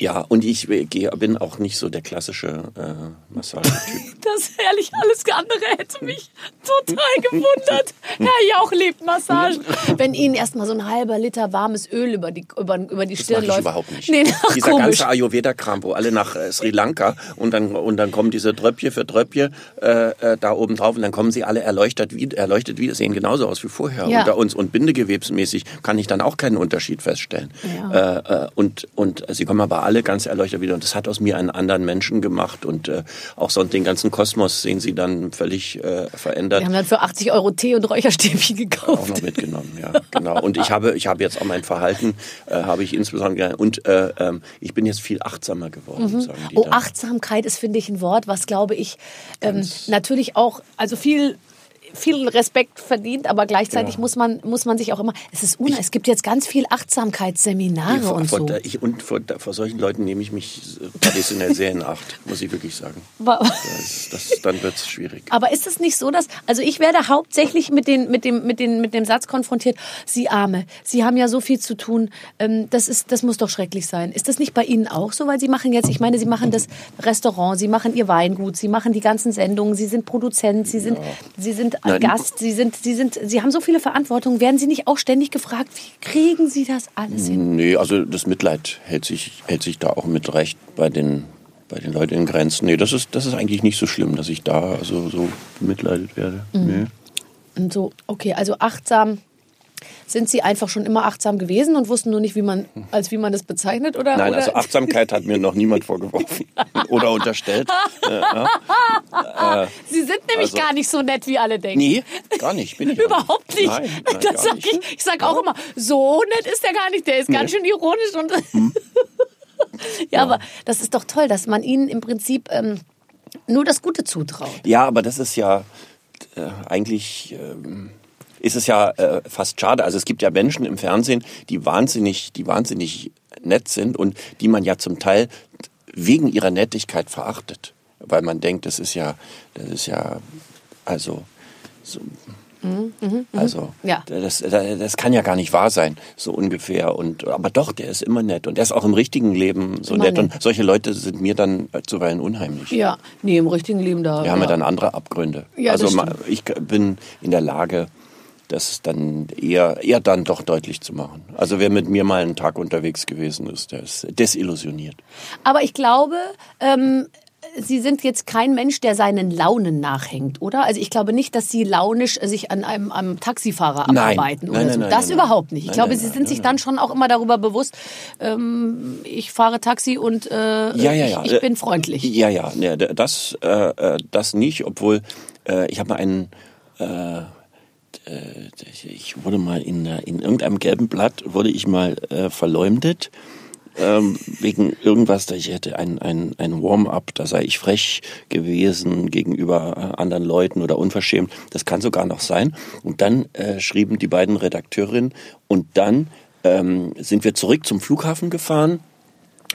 S4: Ja, und ich äh, gehe- bin auch nicht so der klassische äh, Massagetyp.
S2: Das ehrlich alles andere hätte mich total gewundert. Herr Jauch liebt Massagen. Wenn Ihnen erstmal so ein halber Liter warmes Öl über die, über, über die
S4: Das
S2: Stirn läuft.
S4: überhaupt nicht.
S2: Nee, ach,
S4: Dieser
S2: komisch.
S4: ganze Ayurveda-Kram, wo alle nach äh, Sri Lanka und dann, und dann kommen diese Tröpfchen für Tröpfchen äh, äh, da oben drauf und dann kommen sie alle erleuchtet, wie, erleuchtet wieder, sehen genauso aus wie vorher
S2: Ja.
S4: unter uns. Und bindegewebsmäßig kann ich dann auch keinen Unterschied feststellen.
S2: Ja.
S4: Äh, äh, und, und sie kommen aber alle ganz erleuchtet wieder und das hat aus mir einen anderen Menschen gemacht und äh, auch so den ganzen Kosmos sehen sie dann völlig äh, verändert.
S2: Wir haben dann für 80 Euro Tee und Räucherstäbchen
S4: auch
S2: gekauft.
S4: noch mitgenommen, ja, genau. Und ich habe, ich habe jetzt auch mein Verhalten, äh, habe ich insbesondere, und äh, ähm, ich bin jetzt viel achtsamer geworden, sagen die
S2: Oh,
S4: dann.
S2: Achtsamkeit ist, finde ich, ein Wort, was, glaube ich, ähm, natürlich auch, also viel viel Respekt verdient, aber gleichzeitig
S4: Ja.
S2: muss man muss man sich auch immer. Es ist una, es gibt jetzt ganz viel Achtsamkeitsseminare
S4: vor,
S2: und
S4: vor,
S2: so.
S4: der- ich, und vor, vor solchen Leuten nehme ich mich äh, traditionell sehr in Acht, muss ich wirklich sagen.
S2: Wa-
S4: Das, das, dann wird es schwierig.
S2: Aber ist es nicht so, dass also ich werde hauptsächlich mit den mit dem mit den mit dem Satz konfrontiert: Sie Arme, Sie haben ja so viel zu tun. Ähm, das ist das muss doch schrecklich sein. Ist das nicht bei Ihnen auch so? Weil Sie machen jetzt, ich meine, Sie machen das Restaurant, Sie machen Ihr Weingut, Sie machen die ganzen Sendungen, Sie sind Produzent, Sie sind Sie sind
S4: Nein.
S2: Gast, Sie sind Sie sind Sie haben so viele Verantwortungen. Werden Sie nicht auch ständig gefragt, wie kriegen Sie das alles hin?
S4: Nee, also das Mitleid hält sich, hält sich da auch mit recht bei den, bei den Leuten in Grenzen. Nee, das ist, das ist eigentlich nicht so schlimm, dass ich da also so bemitleidet werde.
S2: Mhm.
S4: Nee.
S2: Und so, okay, also achtsam. Sind Sie einfach schon immer achtsam gewesen und wussten nur nicht, wie man, als wie man das bezeichnet? Oder,
S4: Nein,
S2: oder?
S4: also Achtsamkeit hat mir noch niemand vorgeworfen oder unterstellt.
S2: Sie sind nämlich
S4: Also-
S2: gar nicht so nett, wie alle denken.
S4: Nee, gar nicht. Bin ich
S2: Überhaupt nicht.
S4: Nein, nein,
S2: das sag
S4: nicht.
S2: ich ich sag auch immer, so nett ist der gar nicht, der ist ganz schön ironisch. Und
S4: Hm.
S2: ja, aber das ist doch toll, dass man ihnen im Prinzip ähm, nur das Gute zutraut.
S4: Ja, aber das ist ja äh, eigentlich ähm, ist es ja äh, fast schade. Also es gibt ja Menschen im Fernsehen, die wahnsinnig, die wahnsinnig nett sind und die man ja zum Teil wegen ihrer Nettigkeit verachtet, weil man denkt, das ist ja, das ist ja, also so, also
S2: Mhm, Ja.
S4: das, das kann ja gar nicht wahr sein, so ungefähr. Und aber doch, der ist immer nett und der ist auch im richtigen Leben so
S2: Immer
S4: nett. Und solche Leute sind mir dann zuweilen unheimlich.
S2: Ja, nee, im richtigen Leben da.
S4: Wir haben ja dann andere Abgründe.
S2: Ja,
S4: also ich bin in der Lage, das dann eher, eher dann doch deutlich zu machen. Also wer mit mir mal einen Tag unterwegs gewesen ist, der ist desillusioniert.
S2: Aber ich glaube, ähm, Sie sind jetzt kein Mensch, der seinen Launen nachhängt, oder? Also ich glaube nicht, dass Sie launisch sich an einem, einem Taxifahrer
S4: Nein.
S2: abarbeiten
S4: Nein,
S2: oder
S4: nein,
S2: so.
S4: nein,
S2: das überhaupt nicht. Ich glaube, Sie sind sich dann schon auch immer darüber bewusst, ähm, ich fahre Taxi und äh,
S4: Ja, ja, ja.
S2: ich, ich bin freundlich.
S4: Ja, ja, ne, das, äh, äh, das nicht, obwohl äh, ich habe mal einen, äh, ich, ich wurde mal in, äh, in irgendeinem gelben Blatt, wurde ich mal äh, verleumdet. Ähm, wegen irgendwas, da ich hätte ein, ein, ein Warm-up, da sei ich frech gewesen gegenüber äh, anderen Leuten oder unverschämt. Das kann sogar noch sein. Und dann äh, schrieben die beiden Redakteurinnen und dann ähm, sind wir zurück zum Flughafen gefahren.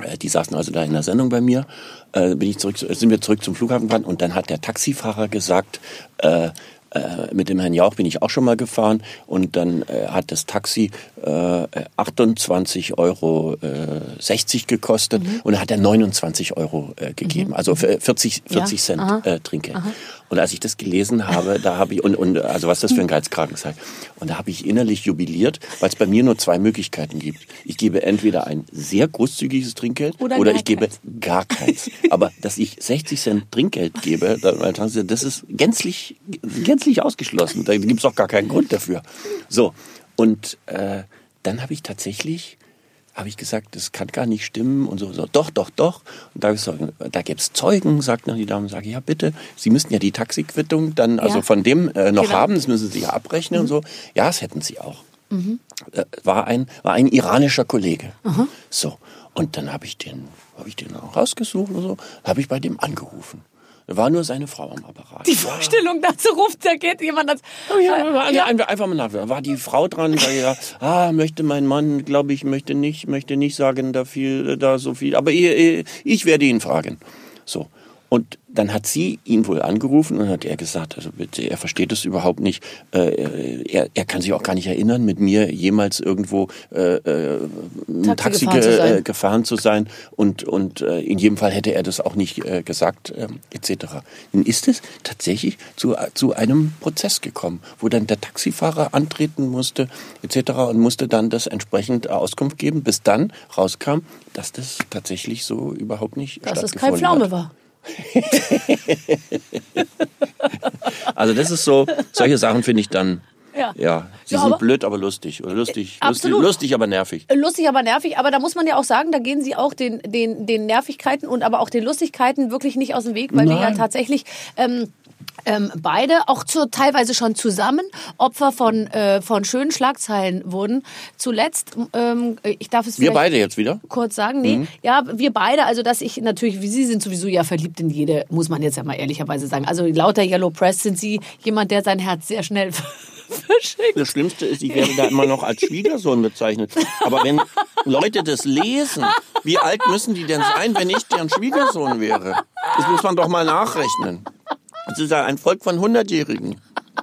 S4: Äh, Die saßen also da in der Sendung bei mir. Äh, bin ich zurück, sind wir zurück zum Flughafen gefahren und dann hat der Taxifahrer gesagt, äh, äh, mit dem Herrn Jauch bin ich auch schon mal gefahren und dann äh, hat das Taxi äh, 28,60 Euro äh, 60 gekostet und dann hat er 29 Euro äh, gegeben, also für 40, 40
S2: Ja,
S4: Cent
S2: aha.
S4: Und als ich das gelesen habe, da habe ich, und, und also was das für ein Geizkragen sei, und da habe ich innerlich jubiliert, weil es bei mir nur zwei Möglichkeiten gibt. Ich gebe entweder ein sehr großzügiges Trinkgeld
S2: Oder
S4: oder, ich gebe gar keins. Aber dass ich 60 Cent Trinkgeld gebe, das ist gänzlich, gänzlich ausgeschlossen. Da gibt es auch gar keinen Grund dafür. So, und äh, dann habe ich tatsächlich habe ich gesagt, das kann gar nicht stimmen und so, so doch, doch, doch. Und da, gesagt, da gäbe es Zeugen, sagt dann die Dame, sage ja bitte, Sie müssten ja die Taxiquittung dann also
S2: Ja.
S4: von dem äh, noch
S2: Genau.
S4: haben, das müssen Sie ja abrechnen und so. Ja, das hätten Sie auch. Äh, war ein war ein iranischer Kollege. So und dann habe ich den habe ich den auch rausgesucht und so, habe ich bei dem angerufen. War nur seine Frau am Apparat.
S2: Die Vorstellung dazu ruft, da geht jemand als.
S4: Oh ja, also einfach, einfach mal nach. War die Frau dran? Ich, ja, ah, möchte mein Mann, glaube ich, möchte nicht, möchte nicht sagen, da viel, da so viel. Aber ich, ich werde ihn fragen. So. Und dann hat sie ihn wohl angerufen und hat er gesagt, also bitte, er versteht es überhaupt nicht. Äh, er, er kann sich auch gar nicht erinnern, mit mir jemals irgendwo äh, äh,
S2: Taxi
S4: Taxi
S2: gefahren zu
S4: ge,
S2: sein.
S4: äh, gefahren zu sein. Und, und äh, in jedem Fall hätte er das auch nicht äh, gesagt, ähm, etc. Nun ist es tatsächlich zu, zu einem Prozess gekommen, wo dann der Taxifahrer antreten musste, etc. und musste dann das entsprechend Auskunft geben, bis dann rauskam, dass das tatsächlich so überhaupt nicht
S2: Dass es kein
S4: stattgefunden
S2: Pflaume
S4: hat.
S2: war.
S4: Also das ist so, solche Sachen finde ich dann,
S2: Ja.
S4: ja, sie
S2: Ja,
S4: sind
S2: aber-
S4: blöd, aber lustig. Oder lustig, lustig,
S2: absolut.
S4: lustig, aber nervig.
S2: Lustig, aber nervig. Aber da muss man ja auch sagen, da gehen sie auch den, den, den Nervigkeiten und aber auch den Lustigkeiten wirklich nicht aus dem Weg, weil wir ja
S4: Nein.
S2: tatsächlich ähm, ähm, beide auch zu, teilweise schon zusammen Opfer von, äh, von schönen Schlagzeilen wurden. Zuletzt, ähm, ich darf es
S4: Wir beide jetzt wieder?
S2: kurz sagen, nee,
S4: Mhm.
S2: ja, wir beide, also dass ich natürlich, wie Sie sind sowieso ja verliebt in jede, muss man jetzt ja mal ehrlicherweise sagen. Also lauter Yellow Press sind Sie jemand, der sein Herz sehr schnell verschickt.
S4: Das Schlimmste ist, ich werde da immer noch als Schwiegersohn bezeichnet. Aber wenn Leute das lesen, wie alt müssen die denn sein, wenn ich deren Schwiegersohn wäre? Das muss man doch mal nachrechnen. Das ist ja ein Volk von Hundertjährigen.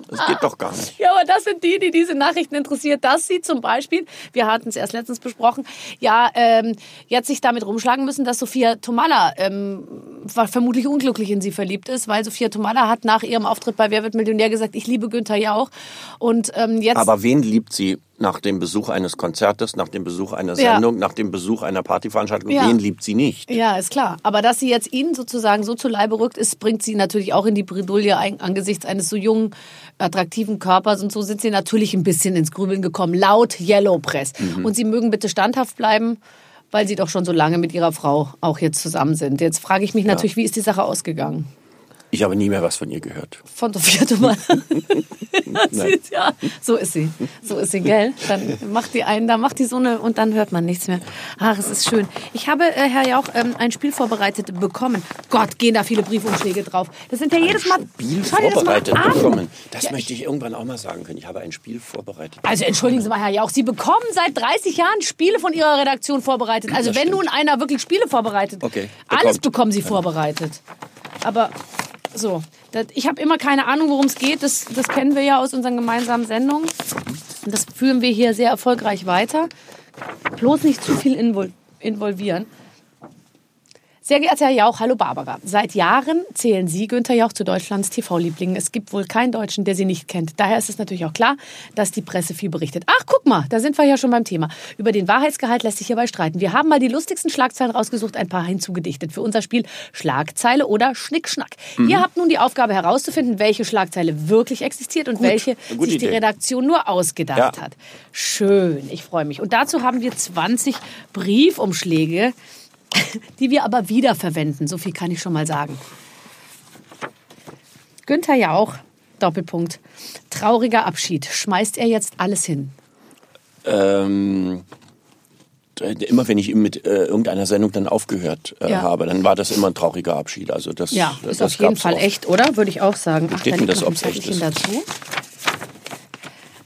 S4: Das geht doch gar nicht.
S2: Ja, aber das sind die, die diese Nachrichten interessiert, dass sie zum Beispiel, wir hatten es erst letztens besprochen, ja, ähm, jetzt sich damit rumschlagen müssen, dass Sophia Tomala ähm, vermutlich unglücklich in sie verliebt ist, weil Sophia Tomala hat nach ihrem Auftritt bei Wer wird Millionär gesagt, ich liebe Günther Jauch. Und ähm, jetzt
S4: Aber wen liebt sie nach dem Besuch eines Konzertes, nach dem Besuch einer
S2: Ja.
S4: Sendung, nach dem Besuch einer Partyveranstaltung?
S2: Ja.
S4: Wen liebt sie nicht?
S2: Ja, ist klar. Aber dass sie jetzt ihn sozusagen so zu Leibe rückt, ist, bringt sie natürlich auch in die Bredouille angesichts eines so jungen, attraktiven Körpers. Und so sind sie natürlich ein bisschen ins Grübeln gekommen, laut Yellow Press. Und sie mögen bitte standhaft bleiben, weil sie doch schon so lange mit ihrer Frau auch jetzt zusammen sind. Jetzt frage ich mich natürlich, wie ist die Sache ausgegangen?
S4: Ich habe nie mehr was von ihr gehört.
S2: Von Sophia ist- ja, so ist sie. So ist sie, gell? Dann macht die einen, da macht die so eine und dann hört man nichts mehr. Ach, es ist schön. Ich habe, äh, Herr Jauch, ähm, ein Spiel vorbereitet bekommen. Gott, gehen da viele Briefumschläge drauf. Das sind ja jedes Mal.
S4: Spiel
S2: Schau dir das mal
S4: vorbereitet bekommen. Das
S2: Ja,
S4: möchte ich irgendwann auch mal sagen können. Ich habe ein Spiel vorbereitet.
S2: Also entschuldigen Sie mal, Herr Jauch, Sie bekommen seit 30 Jahren Spiele von Ihrer Redaktion vorbereitet. Also
S4: Das
S2: wenn
S4: stimmt.
S2: nun einer wirklich Spiele vorbereitet,
S4: Okay,
S2: alles bekommen Sie vorbereitet. Aber so, das, ich habe immer keine Ahnung, worum es geht. Das, das kennen wir ja aus unseren gemeinsamen Sendungen. Und das führen wir hier sehr erfolgreich weiter. Bloß nicht zu viel invol involvieren. Sehr geehrter Herr Jauch, hallo Barbara. Seit Jahren zählen Sie, Günther Jauch, zu Deutschlands TV-Lieblingen. Es gibt wohl keinen Deutschen, der Sie nicht kennt. Daher ist es natürlich auch klar, dass die Presse viel berichtet. Ach, guck mal, da sind wir ja schon beim Thema. Über den Wahrheitsgehalt lässt sich hierbei streiten. Wir haben mal die lustigsten Schlagzeilen rausgesucht, ein paar hinzugedichtet für unser Spiel Schlagzeile oder Schnickschnack. Ihr habt nun die Aufgabe herauszufinden, welche Schlagzeile wirklich existiert und welche
S4: gute
S2: sich die
S4: Idee.
S2: Redaktion nur ausgedacht
S4: Ja.
S2: hat. Schön, ich freue mich. Und dazu haben wir 20 Briefumschläge, die wir aber wiederverwenden. So viel kann ich schon mal sagen. Günther Jauch, Doppelpunkt, Trauriger Abschied. Schmeißt er jetzt alles hin?
S4: Ähm, immer wenn ich mit äh, irgendeiner Sendung dann aufgehört äh,
S2: Ja.
S4: habe, dann war das immer ein trauriger Abschied. Also das,
S2: Ja,
S4: das
S2: ist auf jeden Fall
S4: oft.
S2: echt, oder? Würde ich auch sagen. Ach,
S4: steht
S2: da
S4: das,
S2: ein
S4: ob's echt ist?
S2: dazu.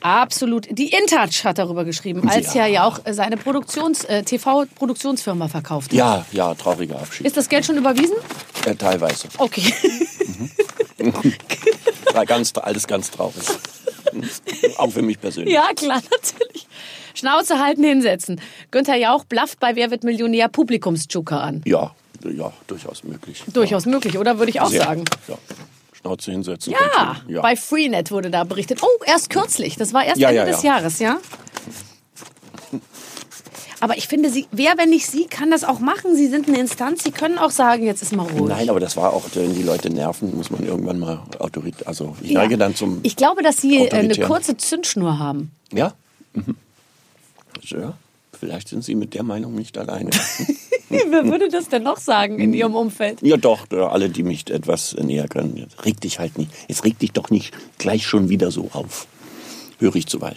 S2: Absolut. Die InTouch hat darüber geschrieben, als
S4: Ja.
S2: er ja auch seine Produktions, äh, TV-Produktionsfirma verkauft hat.
S4: Ja, ja, trauriger Abschied.
S2: Ist das Geld schon überwiesen?
S4: Äh, teilweise.
S2: Okay.
S4: War ganz, alles ganz traurig. Auch für mich persönlich.
S2: ja, klar, natürlich. Schnauze halten, hinsetzen. Günther Jauch blafft bei Wer wird Millionär Publikumsjoker an.
S4: Ja, ja, durchaus möglich.
S2: Durchaus möglich, oder? Würde ich auch
S4: Sehr.
S2: sagen.
S4: Ja. Schnauze hinsetzen.
S2: Ja,
S4: könnte- ja.
S2: bei Freenet wurde da berichtet. Oh, erst kürzlich. Das war erst
S4: Ja,
S2: Ende
S4: ja,
S2: des
S4: ja.
S2: Jahres, ja? Aber ich finde, Sie, wer, wenn nicht Sie, kann das auch machen. Sie sind eine Instanz, Sie können auch sagen, jetzt ist mal ruhig.
S4: Nein, aber das war auch, wenn die Leute nerven, muss man irgendwann mal Autorität. Also ich
S2: Ja.
S4: neige dann zum.
S2: Ich glaube, dass Sie äh, eine kurze Zündschnur haben.
S4: ja? Mhm. Ja. Vielleicht sind Sie mit der Meinung nicht alleine.
S2: wer würde das denn noch sagen in Ihrem Umfeld?
S4: ja, doch, ja, alle, die mich etwas näher können. Jetzt reg dich halt nicht. Jetzt reg dich doch nicht gleich schon wieder so auf. Höre ich zuweilen.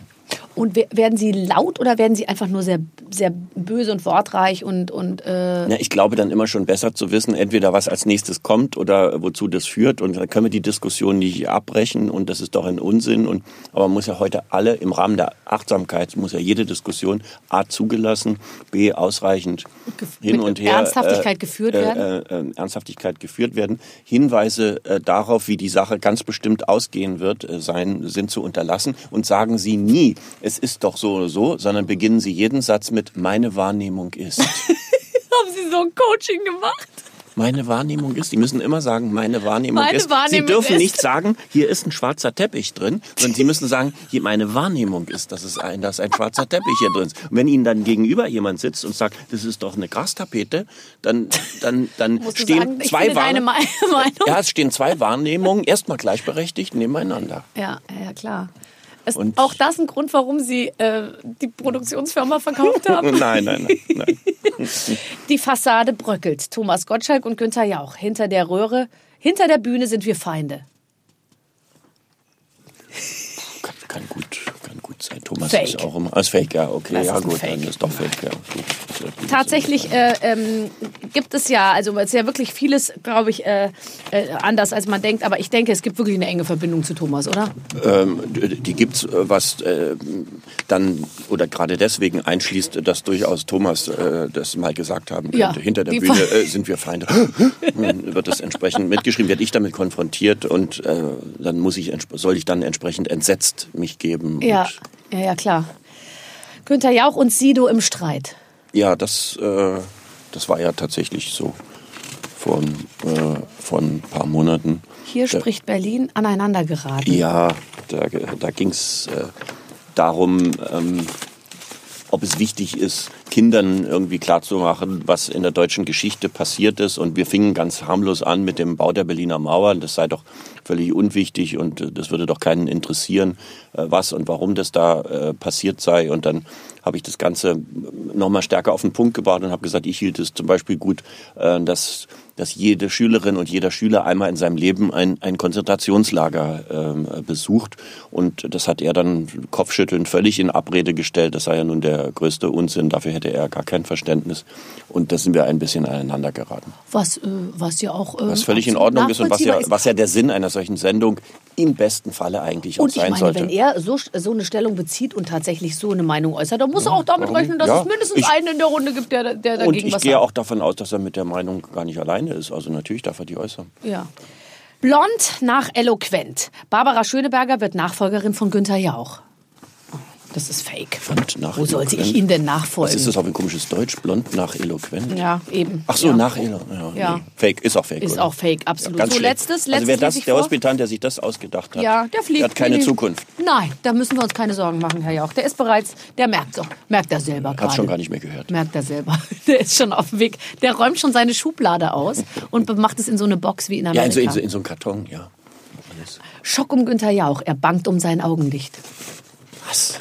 S2: Und we- werden Sie laut oder werden Sie einfach nur sehr, sehr böse und wortreich und, und äh,
S4: Ja, ich glaube dann immer schon besser zu wissen, entweder was als nächstes kommt oder wozu das führt. Und dann können wir die Diskussion nicht abbrechen und das ist doch ein Unsinn. Und, aber man muss ja heute alle im Rahmen der Achtsamkeit, muss ja jede Diskussion A zugelassen, B ausreichend hin
S2: mit
S4: und her.
S2: Ernsthaftigkeit geführt werden?
S4: Äh, äh, Ernsthaftigkeit geführt werden. Hinweise äh, darauf, wie die Sache ganz bestimmt ausgehen wird, äh, sein, sind zu unterlassen. Und sagen Sie nie, es ist doch so oder so, sondern beginnen Sie jeden Satz mit, meine Wahrnehmung ist.
S2: haben Sie so ein Coaching gemacht?
S4: Meine Wahrnehmung ist, die müssen immer sagen, meine Wahrnehmung
S2: Meine
S4: ist.
S2: Wahrnehmung
S4: Sie dürfen
S2: ist.
S4: nicht sagen, hier ist ein schwarzer Teppich drin, sondern Sie müssen sagen, hier meine Wahrnehmung ist, dass es ein, dass ein schwarzer Teppich hier drin ist. Und wenn Ihnen dann gegenüber jemand sitzt und sagt, das ist doch eine Grastapete, dann, dann, dann stehen
S2: sagen,
S4: zwei Wahrnehmungen. Ja, es stehen zwei Wahrnehmungen erstmal gleichberechtigt nebeneinander.
S2: Ja, ja, klar. Ist
S4: Und-
S2: auch das ein Grund, warum Sie äh, die Produktionsfirma verkauft haben?
S4: Nein, nein, nein, nein.
S2: Die Fassade bröckelt. Thomas Gottschalk und Günther Jauch. Hinter der Röhre, hinter der Bühne sind wir Feinde.
S4: Kann, kann gut, sein. Thomas
S2: Fake.
S4: ist auch immer. Als Fake, ja, okay,
S2: Das
S4: ja gut, dann ist doch Fake, ja.
S2: Tatsächlich äh, ähm, gibt es ja, also es ist ja wirklich vieles, glaube ich, äh, äh, anders als man denkt. Aber ich denke, es gibt wirklich eine enge Verbindung zu Thomas, oder?
S4: Ähm, die gibt's, äh, was äh, dann oder gerade deswegen einschließt, dass durchaus Thomas äh, das mal gesagt haben könnte.
S2: Ja,
S4: Hinter der Bühne sind wir Feinde. dann wird das entsprechend mitgeschrieben, werde ich damit konfrontiert und dann muss ich soll ich dann entsprechend entsetzt mich geben.
S2: Ja,
S4: Und,
S2: ja, ja, klar. Günther Jauch und Sido im Streit.
S4: ja, das äh, das war ja tatsächlich so vor, äh, vor ein paar Monaten.
S2: Hier
S4: Da-
S2: spricht Berlin aneinander geraten.
S4: Ja, da, da ging es äh, darum, ähm, ob es wichtig ist, Kindern irgendwie klarzumachen, was in der deutschen Geschichte passiert ist. Und wir fingen ganz harmlos an mit dem Bau der Berliner Mauer. Das sei doch völlig unwichtig und äh, das würde doch keinen interessieren, äh, was und warum das da äh, passiert sei. Und dann habe ich das Ganze nochmal stärker auf den Punkt gebracht und habe gesagt, ich hielt es zum Beispiel gut, dass dass jede Schülerin und jeder Schüler einmal in seinem Leben ein, ein Konzentrationslager ähm, besucht. Und das hat er dann kopfschüttelnd völlig in Abrede gestellt. Das sei ja nun der größte Unsinn. Dafür hätte er gar kein Verständnis. Und da sind wir ein bisschen aneinander geraten.
S2: Was, äh, was ja auch. Äh,
S4: Was völlig in Ordnung ist und was ja, was ja der Sinn einer solchen Sendung im besten Falle eigentlich auch
S2: Und ich
S4: sein
S2: meine,
S4: sollte.
S2: wenn er so, so eine Stellung bezieht und tatsächlich so eine Meinung äußert, dann muss er auch damit
S4: warum
S2: rechnen, dass
S4: nicht?
S2: es
S4: Ja,
S2: mindestens
S4: ich-
S2: einen in der Runde gibt, der, der
S4: und
S2: dagegen
S4: ich
S2: was
S4: gehe
S2: sagt.
S4: auch davon aus, dass er mit der Meinung gar nicht alleine ist. Also natürlich darf er die äußern.
S2: Ja. Blond nach eloquent. Barbara Schöneberger wird Nachfolgerin von Günther Jauch. Das ist fake.
S4: Blond nach
S2: Wo sollte ich
S4: eloquent?
S2: ihm denn
S4: Was
S2: nachfolgen?
S4: ist das auch ein komisches Deutsch? Blond nach eloquent?
S2: Ja, eben.
S4: Ach so,
S2: ja.
S4: nach Elo. Ja,
S2: Ja.
S4: Nee. Fake, ist auch fake.
S2: Ist
S4: oder?
S2: auch fake, absolut.
S4: ganz
S2: so, letztes, letztes
S4: Also wer das, der
S2: vor.
S4: Hospitant, der sich das ausgedacht hat,
S2: Ja, der fliegt.
S4: der hat keine Zukunft.
S2: Nein, da müssen wir uns keine Sorgen machen, Herr Jauch. Der ist bereits, der merkt doch, merkt er selber gerade.
S4: Hat schon gar nicht mehr gehört.
S2: Merkt er selber. Der ist schon auf dem Weg. Der räumt schon seine Schublade aus und macht es in so eine Box wie in
S4: Ja,
S2: Amerika.
S4: in so, in, so, in so einem Karton, ja. Alles.
S2: Schock um Günther Jauch. Er bangt um sein Augenlicht.
S4: Was?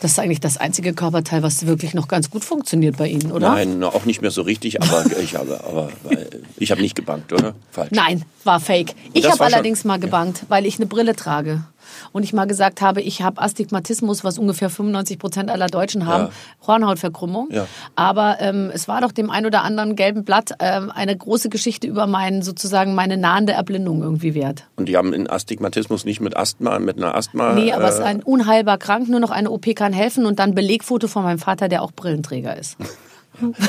S2: Das ist eigentlich das einzige Körperteil, was wirklich noch ganz gut funktioniert bei Ihnen, oder?
S4: Nein, auch nicht mehr so richtig, aber ich habe, aber weil Ich habe nicht gebankt, oder? Falsch.
S2: Nein, war fake. Ich habe
S4: war schon-
S2: allerdings mal gebankt, weil ich eine Brille trage. Und ich mal gesagt habe, ich habe Astigmatismus, was ungefähr 95 Prozent aller Deutschen haben, Hornhautverkrümmung.
S4: Ja.
S2: Aber ähm, es war doch dem ein oder anderen gelben Blatt ähm, eine große Geschichte über meinen sozusagen meine nahende Erblindung irgendwie wert.
S4: Und die haben in Astigmatismus nicht mit Asthma, mit einer Asthma.
S2: Nee, aber es ist
S4: äh,
S2: ein unheilbar krank, nur noch eine OP kann helfen und dann Belegfoto von meinem Vater, der auch Brillenträger ist.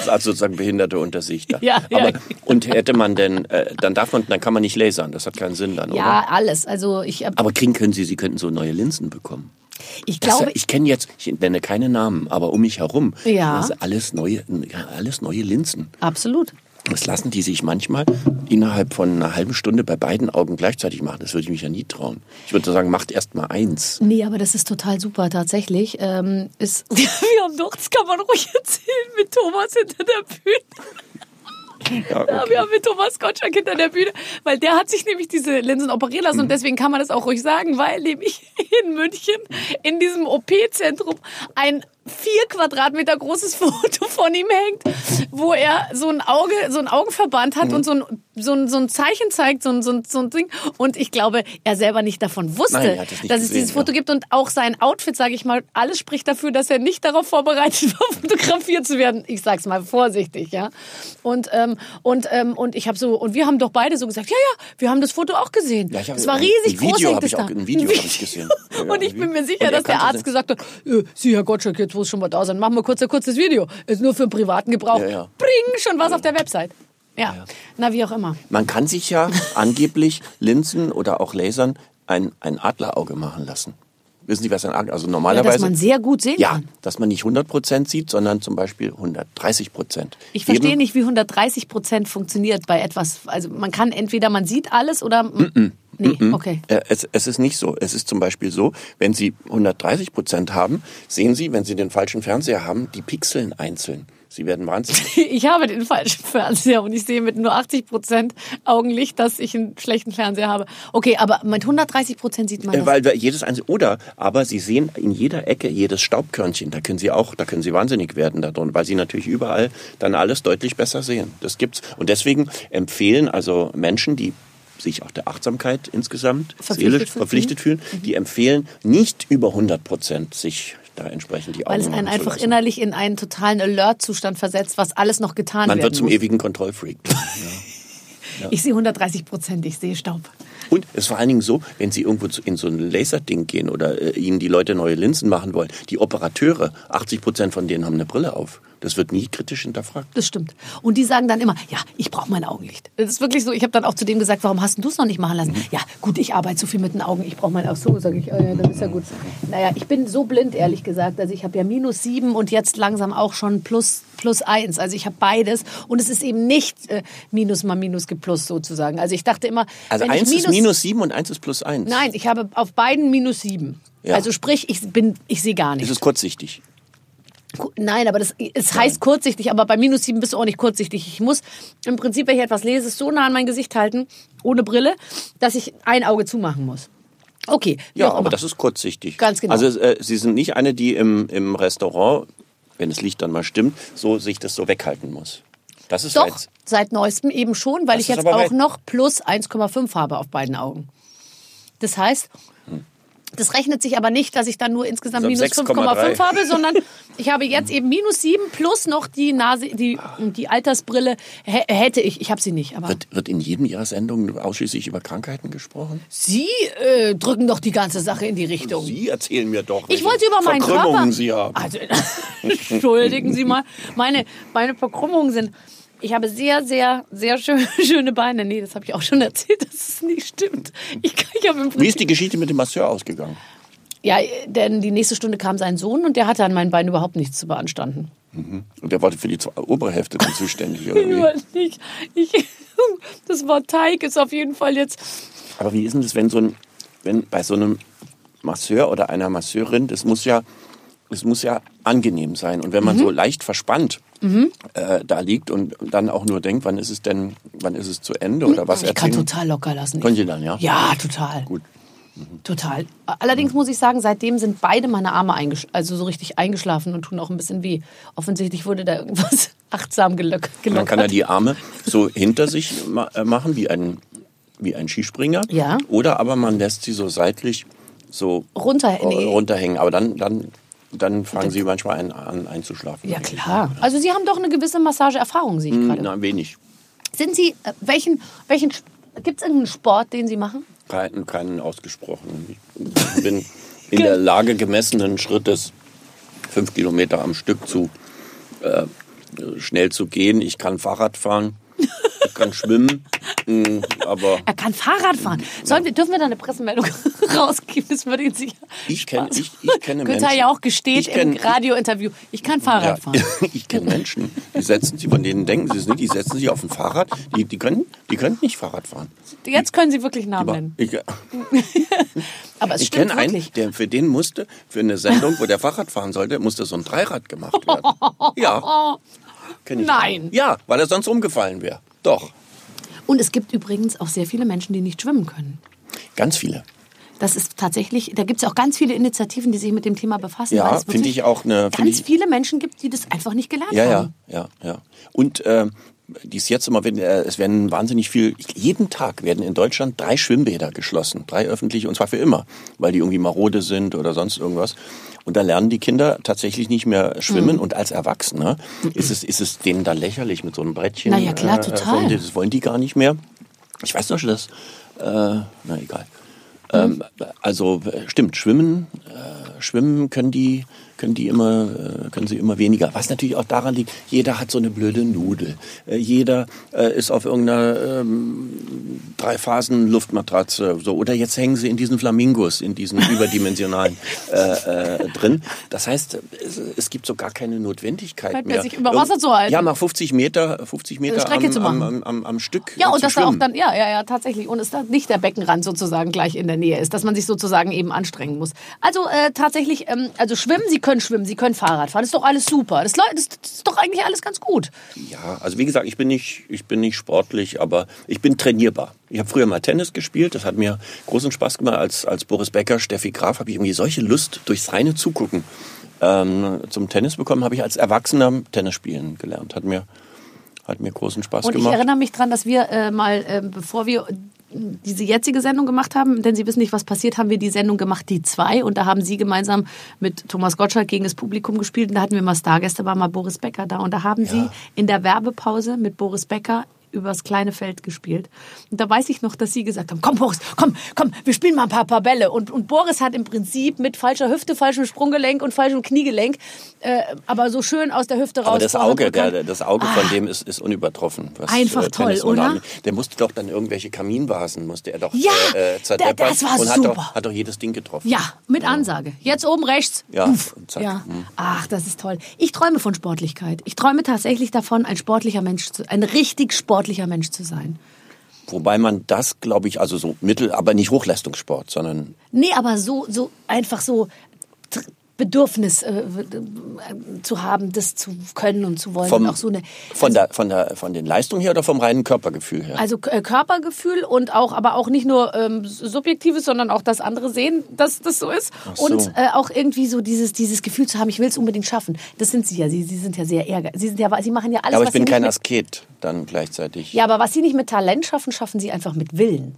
S4: also sozusagen Behinderte unter sich. Da.
S2: Ja, ja.
S4: aber, und hätte man denn, äh, dann darf man, dann kann man nicht lasern. Das hat keinen Sinn dann,
S2: Ja,
S4: oder?
S2: alles. Also ich, hab-
S4: Aber kriegen können Sie, Sie könnten so neue Linsen bekommen.
S2: ich
S4: Das,
S2: glaube,
S4: ich kenne jetzt, ich nenne keine Namen, aber um mich herum,
S2: Ja.
S4: das alles neue, alles neue Linsen.
S2: absolut.
S4: Das lassen die sich manchmal innerhalb von einer halben Stunde bei beiden Augen gleichzeitig machen. Das würde ich mich ja nie trauen. Ich würde sagen, macht erst mal eins.
S2: Nee, aber das ist total super tatsächlich. Ähm, ist, wir haben doch, das kann man ruhig erzählen, mit Thomas hinter der Bühne.
S4: Ja,
S2: Ja, wir haben mit Thomas Gottschalk hinter der Bühne, weil der hat sich nämlich diese Linsen operieren lassen und deswegen kann man das auch ruhig sagen, weil nämlich in München in diesem OP-Zentrum ein vier Quadratmeter großes Foto von ihm hängt, wo er so ein Auge, so ein Augenverband hat und so ein, so ein, so ein Zeichen zeigt, so ein, so ein, so ein Ding. Und ich glaube, er selber nicht davon wusste,
S4: Nein, es nicht
S2: dass es
S4: gesehen,
S2: dieses Foto
S4: ja.
S2: gibt und auch sein Outfit, sage ich mal, alles spricht dafür, dass er nicht darauf vorbereitet war, fotografiert zu werden. Ich sag's mal vorsichtig, ja. Und ähm, und ähm, und ich habe so und wir haben doch beide so gesagt, ja ja, wir haben das Foto auch gesehen.
S4: Ja,
S2: es war riesig groß
S4: Video
S2: hängt
S4: hab
S2: es
S4: ich
S2: da.
S4: auch- ein Video hab ich gesehen. Ja,
S2: und ich bin mir sicher,
S4: er
S2: dass der Arzt gesagt hat, äh, Sie Herr Gottschalk, jetzt muss schon mal da sein, machen wir kurz ein kurzes Video. Ist nur für den privaten Gebrauch.
S4: Ja, ja.
S2: Bring schon was auf der Website. Ja. Na wie auch immer.
S4: Man kann sich ja angeblich Linsen oder auch Lasern ein, ein Adlerauge machen lassen. Wissen Sie, was ein Adler, also
S2: Ja,
S4: normalerweise...
S2: dass man sehr gut sehen
S4: Ja,
S2: kann.
S4: dass man nicht 100% sieht, sondern zum Beispiel 130%.
S2: Ich verstehe
S4: Eben-
S2: nicht, wie 130 Prozent funktioniert bei etwas. Also man kann entweder man sieht alles oder nee, okay.
S4: Äh, Es, es ist nicht so. Es ist zum Beispiel so, wenn Sie 130 Prozent haben, sehen Sie, wenn Sie den falschen Fernseher haben, die Pixeln einzeln. Sie werden wahnsinnig.
S2: Ich habe den falschen Fernseher und ich sehe mit nur 80 Prozent Augenlicht, dass ich einen schlechten Fernseher habe. Okay, aber mit 130 Prozent sieht man
S4: Äh,
S2: das.
S4: Weil jedes einzelne, oder, aber Sie sehen in jeder Ecke jedes Staubkörnchen. Da können Sie auch, da können Sie wahnsinnig werden da drin, weil Sie natürlich überall dann alles deutlich besser sehen. Das gibt's. Und deswegen empfehlen also Menschen, die sich auch der Achtsamkeit insgesamt
S2: Verpflichtet
S4: seelisch
S2: fühlen. Mhm.
S4: verpflichtet fühlen, die empfehlen nicht über 100 Prozent sich da entsprechend die Augen
S2: weil es einen einfach
S4: lassen.
S2: innerlich in einen totalen Alert-Zustand versetzt, was alles noch getan
S4: Man
S2: werden
S4: wird zum
S2: muss.
S4: ewigen Kontrollfreak.
S2: Ich sehe 130 Prozent, ich sehe Staub.
S4: Und es ist vor allen Dingen so, wenn Sie irgendwo in so ein Laserding gehen oder äh, Ihnen die Leute neue Linsen machen wollen, die Operateure, 80 Prozent von denen haben eine Brille auf. Das wird nie kritisch hinterfragt.
S2: Das stimmt. Und die sagen dann immer, ja, ich brauche mein Augenlicht. Das ist wirklich so. Ich habe dann auch zu dem gesagt, warum hast du es noch nicht machen lassen?
S4: Mhm.
S2: Ja, gut, ich arbeite so viel mit den Augen, ich brauche mein Auge. So, sage ich, ja, dann ist ja gut. Naja, ich bin so blind, ehrlich gesagt. Also ich habe ja minus sieben und jetzt langsam auch schon plus, plus eins. Also ich habe beides. Und es ist eben nicht äh, minus mal minus geplus sozusagen. Also ich dachte immer,
S4: Also eins
S2: ich
S4: ist minus sieben und eins ist plus eins.
S2: Nein, ich habe auf beiden minus sieben.
S4: Ja.
S2: Also sprich, ich bin, ich sehe gar
S4: Es
S2: nicht.
S4: ist kurzsichtig.
S2: Nein, aber das, es heißt kurzsichtig, aber bei minus sieben bist du auch nicht kurzsichtig. Ich muss im Prinzip, wenn ich etwas lese, so nah an mein Gesicht halten, ohne Brille, dass ich ein Auge zumachen muss. Okay,
S4: Ja, aber das ist kurzsichtig.
S2: Ganz genau.
S4: Also äh, Sie sind nicht eine, die im, im Restaurant, wenn das Licht dann mal stimmt, so sich das so weghalten muss. Das ist
S2: Doch,
S4: jetzt.
S2: seit neuestem eben schon, weil
S4: Das
S2: ich jetzt auch noch plus 1,5 habe auf beiden Augen. Das heißt, das rechnet sich aber nicht, dass ich dann nur insgesamt
S4: Also
S2: minus
S4: 6,3.
S2: 5,5 habe, sondern ich habe jetzt eben minus 7 plus noch die Nase, die, die Altersbrille hä- hätte ich. Ich habe sie nicht, aber
S4: Wird, wird in jedem Ihrer Sendungen ausschließlich über Krankheiten gesprochen?
S2: Sie äh, drücken doch die ganze Sache in die Richtung.
S4: Sie erzählen mir doch.
S2: Ich wollte über meinen
S4: Verkrümmungen
S2: Körper.
S4: Sie haben.
S2: Also, entschuldigen Sie mal, meine, meine Verkrümmungen sind. Ich habe sehr, sehr, sehr schön, schöne Beine. Nee, das habe ich auch schon erzählt, dass es nicht stimmt. Ich, ich habe im
S4: Wie ist die Geschichte mit dem Masseur ausgegangen?
S2: ja, denn die nächste Stunde kam sein Sohn und der hatte an meinen Beinen überhaupt nichts zu beanstanden.
S4: Und der war für die obere Hälfte dann zuständig, oder
S2: Ich
S4: wie?
S2: nicht. Ich, das war Teig, ist auf jeden Fall jetzt.
S4: Aber wie ist denn das, wenn so ein, wenn bei so einem Masseur oder einer Masseurin, das muss ja, es muss ja angenehm sein. Und wenn
S2: Mhm.
S4: man so leicht verspannt äh, da liegt und dann auch nur denkt, wann ist es denn, wann ist es zu Ende oder was
S2: Ich kann
S4: erzählen?
S2: total locker lassen.
S4: Können Sie dann, ja?
S2: Ja, total.
S4: Gut.
S2: Total. Allerdings muss ich sagen, seitdem sind beide meine Arme also so richtig eingeschlafen und tun auch ein bisschen weh. Offensichtlich wurde da irgendwas achtsam gelock
S4: Man
S2: gelockert.
S4: kann ja die Arme so hinter sich ma äh, machen, wie ein, wie ein Skispringer.
S2: Ja.
S4: Oder aber man lässt sie so seitlich so
S2: Runter- nee.
S4: runterhängen. Aber dann, dann, dann fangen sie manchmal ein, an einzuschlafen.
S2: ja, klar. Also Sie haben doch eine gewisse Massageerfahrung, sehe ich gerade.
S4: Na, wenig.
S2: Sind Sie, äh, welchen, welchen, gibt es irgendeinen Sport, den Sie machen?
S4: Keinen, keinen ausgesprochenen. Ich bin in der Lage, gemessenen Schrittes fünf Kilometer am Stück zu äh, schnell zu gehen. Ich kann Fahrrad fahren, kann schwimmen, mm, aber
S2: Er kann Fahrrad fahren. Sollen wir, dürfen wir da eine Pressemeldung rausgeben? Das würde ihn sicher.
S4: Ich kenn- ich- ich kenne
S2: Günther
S4: Menschen.
S2: ja auch gesteht
S4: Ich kenn-
S2: im Radiointerview, ich kann Fahrrad
S4: ja,
S2: fahren.
S4: ich kenne Menschen, die setzen sich, von denen denken sie es nicht, die setzen sich auf ein Fahrrad, die, die, können, die können nicht Fahrrad fahren.
S2: Jetzt können Sie wirklich Namen nennen.
S4: ich,
S2: Aber es
S4: ich kenne einen, der, für den musste, für eine Sendung, wo der Fahrrad fahren sollte, musste so ein Dreirad gemacht werden. Ja.
S2: Nein.
S4: einen. Ja, weil er sonst umgefallen wäre. Doch.
S2: Und es gibt übrigens auch sehr viele Menschen, die nicht schwimmen können.
S4: Ganz viele.
S2: Das ist tatsächlich, da gibt es auch ganz viele Initiativen, die sich mit dem Thema befassen.
S4: Ja, finde ich auch eine-
S2: Ganz
S4: ich-
S2: viele Menschen gibt, die das einfach nicht gelernt
S4: Ja, ja,
S2: haben.
S4: ja, ja. Und äh, dies jetzt immer, wenn, äh, es werden wahnsinnig viel, jeden Tag werden in Deutschland drei Schwimmbäder geschlossen, drei öffentliche, und zwar für immer, weil die irgendwie marode sind oder sonst irgendwas. Und da lernen die Kinder tatsächlich nicht mehr schwimmen.
S2: Mhm.
S4: Und als Erwachsener ist es, ist es denen dann lächerlich mit so einem Brettchen.
S2: Na ja, klar,
S4: äh,
S2: total.
S4: wollen die- Das wollen die gar nicht mehr. Ich weiß noch schon, dass, äh, na egal. Ähm, also äh, stimmt, schwimmen, äh, schwimmen können die, können die immer, äh, können sie immer weniger. Was natürlich auch daran liegt, jeder hat so eine blöde Nudel. Äh, jeder äh, ist auf irgendeiner ähm, Drei-Phasen Luftmatratze so oder jetzt hängen sie in diesen Flamingos, in diesen überdimensionalen äh, äh, drin. Das heißt, es, es gibt so gar keine Notwendigkeit
S2: mir
S4: mehr.
S2: sich über Wasser zu halten.
S4: Ja, mal 50 Meter, 50 Meter
S2: Strecke
S4: am,
S2: zu machen.
S4: am, am, am Stück.
S2: Ja, und dass da auch dann, ja, ja, ja, tatsächlich. Und es da nicht der Beckenrand sozusagen gleich in der Nähe ist, dass man sich sozusagen eben anstrengen muss. Also äh, tatsächlich, ähm, also schwimmen, Sie können schwimmen, Sie können Fahrrad fahren, das ist doch alles super. Das, ist doch eigentlich alles ganz gut.
S4: Ja, also wie gesagt, ich bin nicht, ich bin nicht sportlich, aber ich bin trainierbar. Ich habe früher mal Tennis gespielt, das hat mir großen Spaß gemacht. Als, als Boris Becker, Steffi Graf, habe ich irgendwie solche Lust durchs reine Zugucken ähm, zum Tennis bekommen, habe ich als Erwachsener Tennis spielen gelernt. Hat mir, hat mir großen Spaß
S2: Und ich
S4: gemacht.
S2: erinnere mich dran, dass wir äh, mal, äh, bevor wir diese jetzige Sendung gemacht haben, denn Sie wissen nicht, was passiert, haben wir die Sendung gemacht, die zwei. Und da haben Sie gemeinsam mit Thomas Gottschalk gegen das Publikum gespielt. Und da hatten wir mal Stargäste, war mal Boris Becker da. Und da haben Sie in der Werbepause mit Boris Becker übers kleine Feld gespielt. Und da weiß ich noch, dass Sie gesagt haben, komm Boris, komm, komm, wir spielen mal ein paar, paar Bälle. Und, und Boris hat im Prinzip mit falscher Hüfte, falschem Sprunggelenk und falschem Kniegelenk, äh, aber so schön aus der Hüfte raus.
S4: Aber das Auge, der, das Auge von dem ist, ist unübertroffen.
S2: Einfach
S4: äh,
S2: toll, oder?
S4: Der musste doch dann irgendwelche Kaminvasen, musste er doch
S2: Ja,
S4: äh, äh, zerdeppern
S2: das war
S4: und hat
S2: super.
S4: doch, hat doch jedes Ding getroffen.
S2: Ja, mit Ansage. Jetzt oben rechts.
S4: Ja,
S2: ja.
S4: Mhm.
S2: Ach, das ist toll. Ich träume von Sportlichkeit. Ich träume tatsächlich davon, ein sportlicher Mensch zu, ein richtig sportlicher Mensch zu sein.
S4: Wobei man das, glaube ich, also so mittel, aber nicht Hochleistungssport, sondern
S2: Nee, aber so, so einfach so Bedürfnis äh, zu haben, das zu können und zu wollen.
S4: vom,
S2: und auch so eine,
S4: von, der, von, der, von den Leistungen her oder vom reinen Körpergefühl her?
S2: Also äh, Körpergefühl und auch, aber auch nicht nur ähm, subjektives, sondern auch das andere sehen, dass das so ist.
S4: so.
S2: Und äh, auch irgendwie so dieses, dieses Gefühl zu haben, ich will es unbedingt schaffen. Das sind sie ja. Sie, sie sind ja sehr ehrgeizig. Sie sind ja, sie machen ja alles,
S4: aber ich
S2: was
S4: bin kein Asket dann gleichzeitig.
S2: Ja, aber was sie nicht mit Talent schaffen, schaffen sie einfach mit Willen.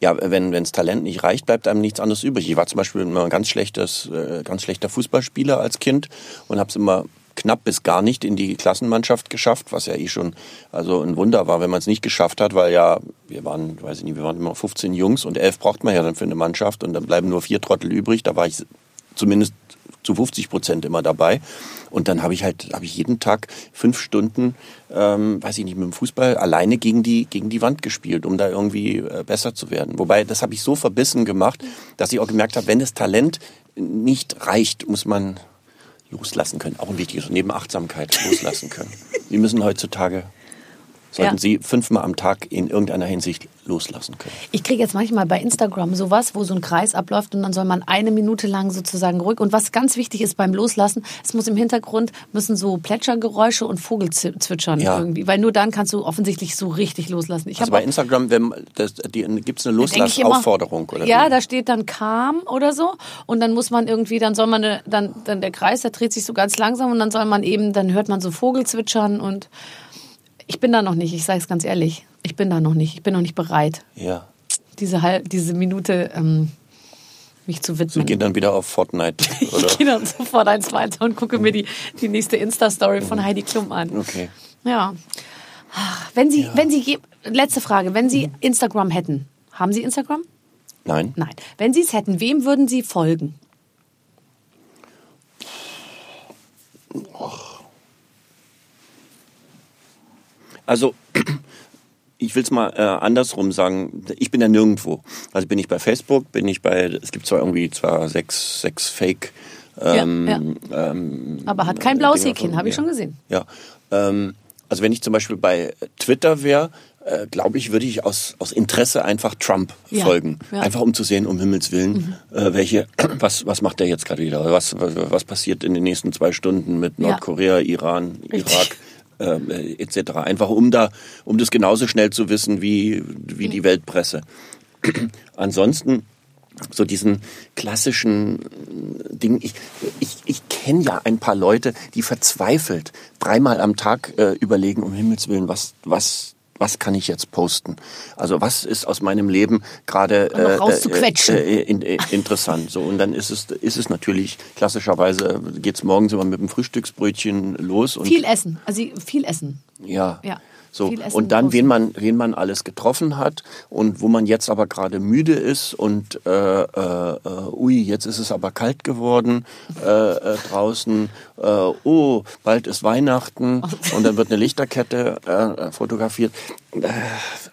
S4: Ja, wenn wenns Talent nicht reicht, bleibt einem nichts anderes übrig. Ich war zum Beispiel immer ein ganz schlechtes, äh, ganz schlechter Fußballspieler als Kind und habe es immer knapp bis gar nicht in die Klassenmannschaft geschafft, was ja eh schon also ein Wunder war, wenn man es nicht geschafft hat, weil ja wir waren, weiß ich nicht, wir waren immer 15 Jungs und elf braucht man ja dann für eine Mannschaft und dann bleiben nur vier Trottel übrig. Da war ich zumindest zu 50 Prozent immer dabei. Und dann habe ich halt, habe ich jeden Tag fünf Stunden, ähm, weiß ich nicht, mit dem Fußball alleine gegen die, gegen die Wand gespielt, um da irgendwie äh, besser zu werden. Wobei, das habe ich so verbissen gemacht, dass ich auch gemerkt habe, wenn das Talent nicht reicht, muss man loslassen können. Auch ein wichtiges, neben Achtsamkeit loslassen können. Wir müssen heutzutage sollten
S2: Ja.
S4: Sie fünfmal am Tag in irgendeiner Hinsicht loslassen können.
S2: Ich kriege jetzt manchmal bei Instagram sowas, wo so ein Kreis abläuft und dann soll man eine Minute lang sozusagen ruhig. Und was ganz wichtig ist beim Loslassen, es muss im Hintergrund müssen so Plätschergeräusche und Vogelzwitschern
S4: Ja.
S2: irgendwie, weil nur dann kannst du offensichtlich so richtig loslassen. Ich
S4: Also bei Instagram gibt es eine Loslassaufforderung oder
S2: Ja,
S4: wie?
S2: da steht dann calm oder so und dann muss man irgendwie, dann soll man eine, dann dann der Kreis, der dreht sich so ganz langsam und dann soll man eben, dann hört man so Vogelzwitschern und ich bin da noch nicht. Ich sage es ganz ehrlich, ich bin da noch nicht. Ich bin noch nicht bereit,
S4: Ja.
S2: diese halb, diese Minute ähm, mich zu
S4: Sie
S2: widmen.
S4: gehen dann wieder auf Fortnite, oder?
S2: ich gehe dann sofort eins weiter und gucke mir die, die nächste Insta-Story von Heidi Klum an.
S4: Okay.
S2: Ja. Wenn Sie, wenn Sie, letzte Frage, wenn Sie Instagram hätten, haben Sie Instagram?
S4: Nein?
S2: Nein. Wenn Sie es hätten, wem würden Sie folgen?
S4: Also, ich will es mal äh, andersrum sagen. Ich bin ja nirgendwo. Also bin ich bei Facebook, bin ich bei, es gibt zwar irgendwie zwar sechs, sechs Fake. Ähm, ähm,
S2: Aber hat kein blaues Häkchen, habe ich schon gesehen.
S4: Ja. Ähm, also wenn ich zum Beispiel bei Twitter wäre, äh, glaube ich, würde ich aus, aus Interesse einfach Trump
S2: Ja,
S4: folgen.
S2: ja. Mhm.
S4: Einfach um zu sehen, um Himmels Willen, äh, welche, was, was macht der jetzt gerade wieder? Was, was, was passiert in den nächsten zwei Stunden mit
S2: Ja.
S4: Nordkorea, Iran. Irak? Ähm, äh, etc. Einfach um da, um das genauso schnell zu wissen wie, wie die Weltpresse. Ansonsten so diesen klassischen Ding. Ich, ich, ich kenne ja ein paar Leute, die verzweifelt dreimal am Tag äh, überlegen, um Himmels Willen, was, was, was kann ich jetzt posten? Also was ist aus meinem Leben gerade
S2: Und noch rauszuquetschen.
S4: äh, in, in, interessant? So und dann ist es ist es natürlich klassischerweise geht's morgens immer mit dem Frühstücksbrötchen los und
S2: Viel essen. Also viel essen.
S4: ja.
S2: Ja,
S4: So, und dann, wen man, wen man alles getroffen hat und wo man jetzt aber gerade müde ist und äh, äh, ui, jetzt ist es aber kalt geworden äh, äh, draußen, äh, oh, bald ist Weihnachten und dann wird eine Lichterkette äh, fotografiert. Äh,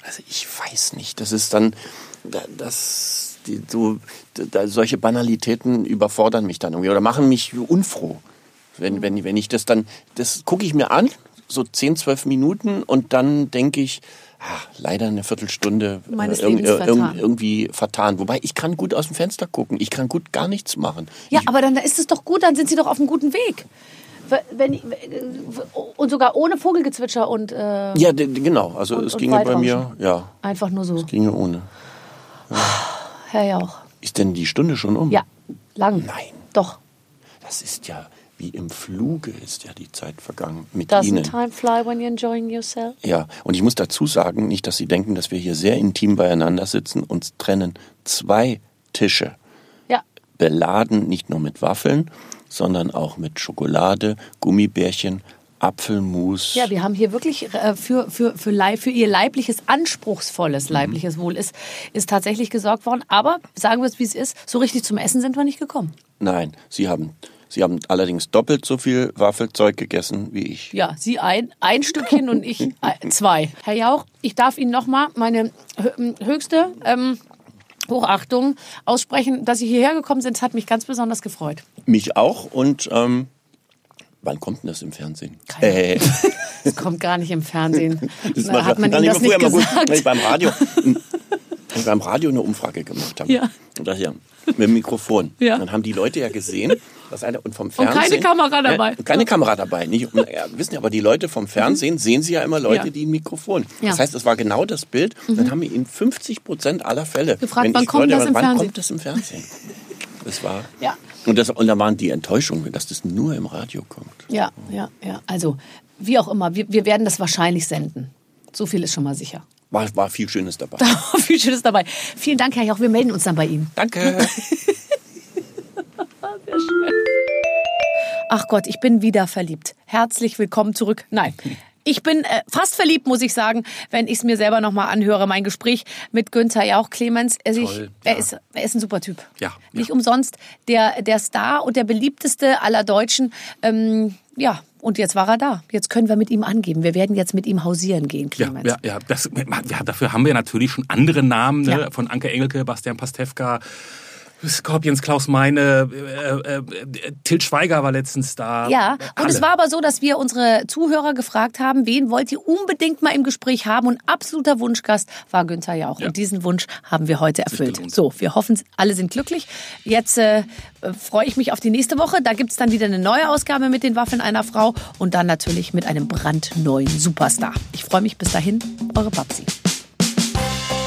S4: also ich weiß nicht, das ist dann, da- das, die, so, da, solche Banalitäten überfordern mich dann irgendwie oder machen mich unfroh. Wenn, wenn, wenn ich das dann, das gucke ich mir an, so 10, 12 Minuten und dann denke ich, ah, leider eine Viertelstunde äh,
S2: Meines
S4: irg-
S2: Lebens
S4: irg-
S2: vertan.
S4: irgendwie vertan. Wobei ich kann gut aus dem Fenster gucken, ich kann gut gar nichts machen.
S2: Ja,
S4: ich,
S2: aber dann ist es doch gut, dann sind Sie doch auf einem guten Weg. Wenn, und sogar ohne Vogelgezwitscher und äh,
S4: ja, genau. Also
S2: Und-
S4: es ginge bei mir, ja,
S2: einfach nur so.
S4: es ginge ohne.
S2: Herr Jauch.
S4: Ist denn die Stunde schon um?
S2: Ja, lang.
S4: Nein.
S2: Doch.
S4: Das ist ja wie im Fluge ist ja die Zeit vergangen mit
S2: Doesn't
S4: Ihnen.
S2: time fly when you're enjoying yourself?
S4: Ja, und ich muss dazu sagen, nicht, dass Sie denken, dass wir hier sehr intim beieinander sitzen. Uns trennen zwei Tische,
S2: Ja.
S4: beladen nicht nur mit Waffeln, sondern auch mit Schokolade, Gummibärchen, Apfelmus.
S2: Ja, wir haben hier wirklich äh, für, für, für, Leib, für ihr leibliches, anspruchsvolles leibliches Wohl ist, ist tatsächlich gesorgt worden. Aber sagen wir es, wie es ist, so richtig zum Essen sind wir nicht gekommen.
S4: Nein, Sie haben, Sie haben allerdings doppelt so viel Waffelzeug gegessen wie ich.
S2: Ja, Sie ein, ein Stückchen und ich zwei. Herr Jauch, ich darf Ihnen nochmal meine hö- höchste ähm, Hochachtung aussprechen, dass Sie hierher gekommen sind. Das hat mich ganz besonders gefreut.
S4: Mich auch und ähm, wann kommt denn das im Fernsehen?
S2: Keine
S4: Äh,
S2: Das kommt gar nicht im Fernsehen.
S4: das
S2: Na, hat man Ihnen das nicht
S4: früher mal gut,
S2: gesagt?
S4: wenn ich beim Radio, beim Radio eine Umfrage gemacht habe.
S2: Ja.
S4: Und das ja mit dem Mikrofon.
S2: Ja.
S4: Dann haben die Leute ja gesehen, dass einer und vom
S2: keine
S4: Fernsehen
S2: Kamera dabei.
S4: Ja, keine Kamera dabei. Nicht, und, ja, wissen ja, aber die Leute vom Fernsehen sehen sie ja immer Leute,
S2: Ja.
S4: die ein Mikrofon.
S2: Ja. Mhm.
S4: Das heißt, es war genau das Bild. Dann haben wir in 50 Prozent aller Fälle
S2: Gefragt, wann kommt
S4: Leute-
S2: das im
S4: wann
S2: Fernsehen?
S4: kommt das im Fernsehen? Das war
S2: Ja.
S4: und, das, und da waren die Enttäuschungen, dass das nur im Radio kommt.
S2: Ja, ja, ja. Also, wie auch immer, wir, wir werden das wahrscheinlich senden. So viel ist schon mal sicher.
S4: War, war viel Schönes dabei.
S2: Da war viel Schönes dabei. Vielen Dank, Herr Jauch. Wir melden uns dann bei Ihnen.
S4: Danke.
S2: Ach Gott, ich bin wieder verliebt. Herzlich willkommen zurück. Nein. Ich bin äh, fast verliebt, muss ich sagen, wenn ich es mir selber nochmal anhöre. Mein Gespräch mit Günther Jauch, Clemens. Er, sich,
S3: Toll,
S2: er,
S3: ja.
S2: ist, er ist ein super Typ.
S3: Ja,
S2: Nicht
S3: ja.
S2: umsonst der, der Star und der beliebteste aller Deutschen. Ähm, ja, und jetzt war er da. Jetzt können wir mit ihm angeben. Wir werden jetzt mit ihm hausieren gehen,
S3: Ja,
S2: Clemens.
S3: ja, ja, das, ja, dafür haben wir natürlich schon andere Namen, ne?
S2: Ja.
S3: von Anke Engelke, Bastian Pastewka. Scorpions, Klaus Meine, äh, äh, Til Schweiger war letztens da.
S2: Ja, und
S3: Alle.
S2: es war aber so, dass wir unsere Zuhörer gefragt haben, wen wollt ihr unbedingt mal im Gespräch haben? Und absoluter Wunschgast war Günther Jauch.
S3: Ja.
S2: Und diesen Wunsch haben wir heute erfüllt. So, wir hoffen, alle sind glücklich. Jetzt äh, äh, freue ich mich auf die nächste Woche. Da gibt's dann wieder eine neue Ausgabe mit den Waffeln einer Frau und dann natürlich mit einem brandneuen Superstar. Ich freue mich bis dahin, eure Babsi.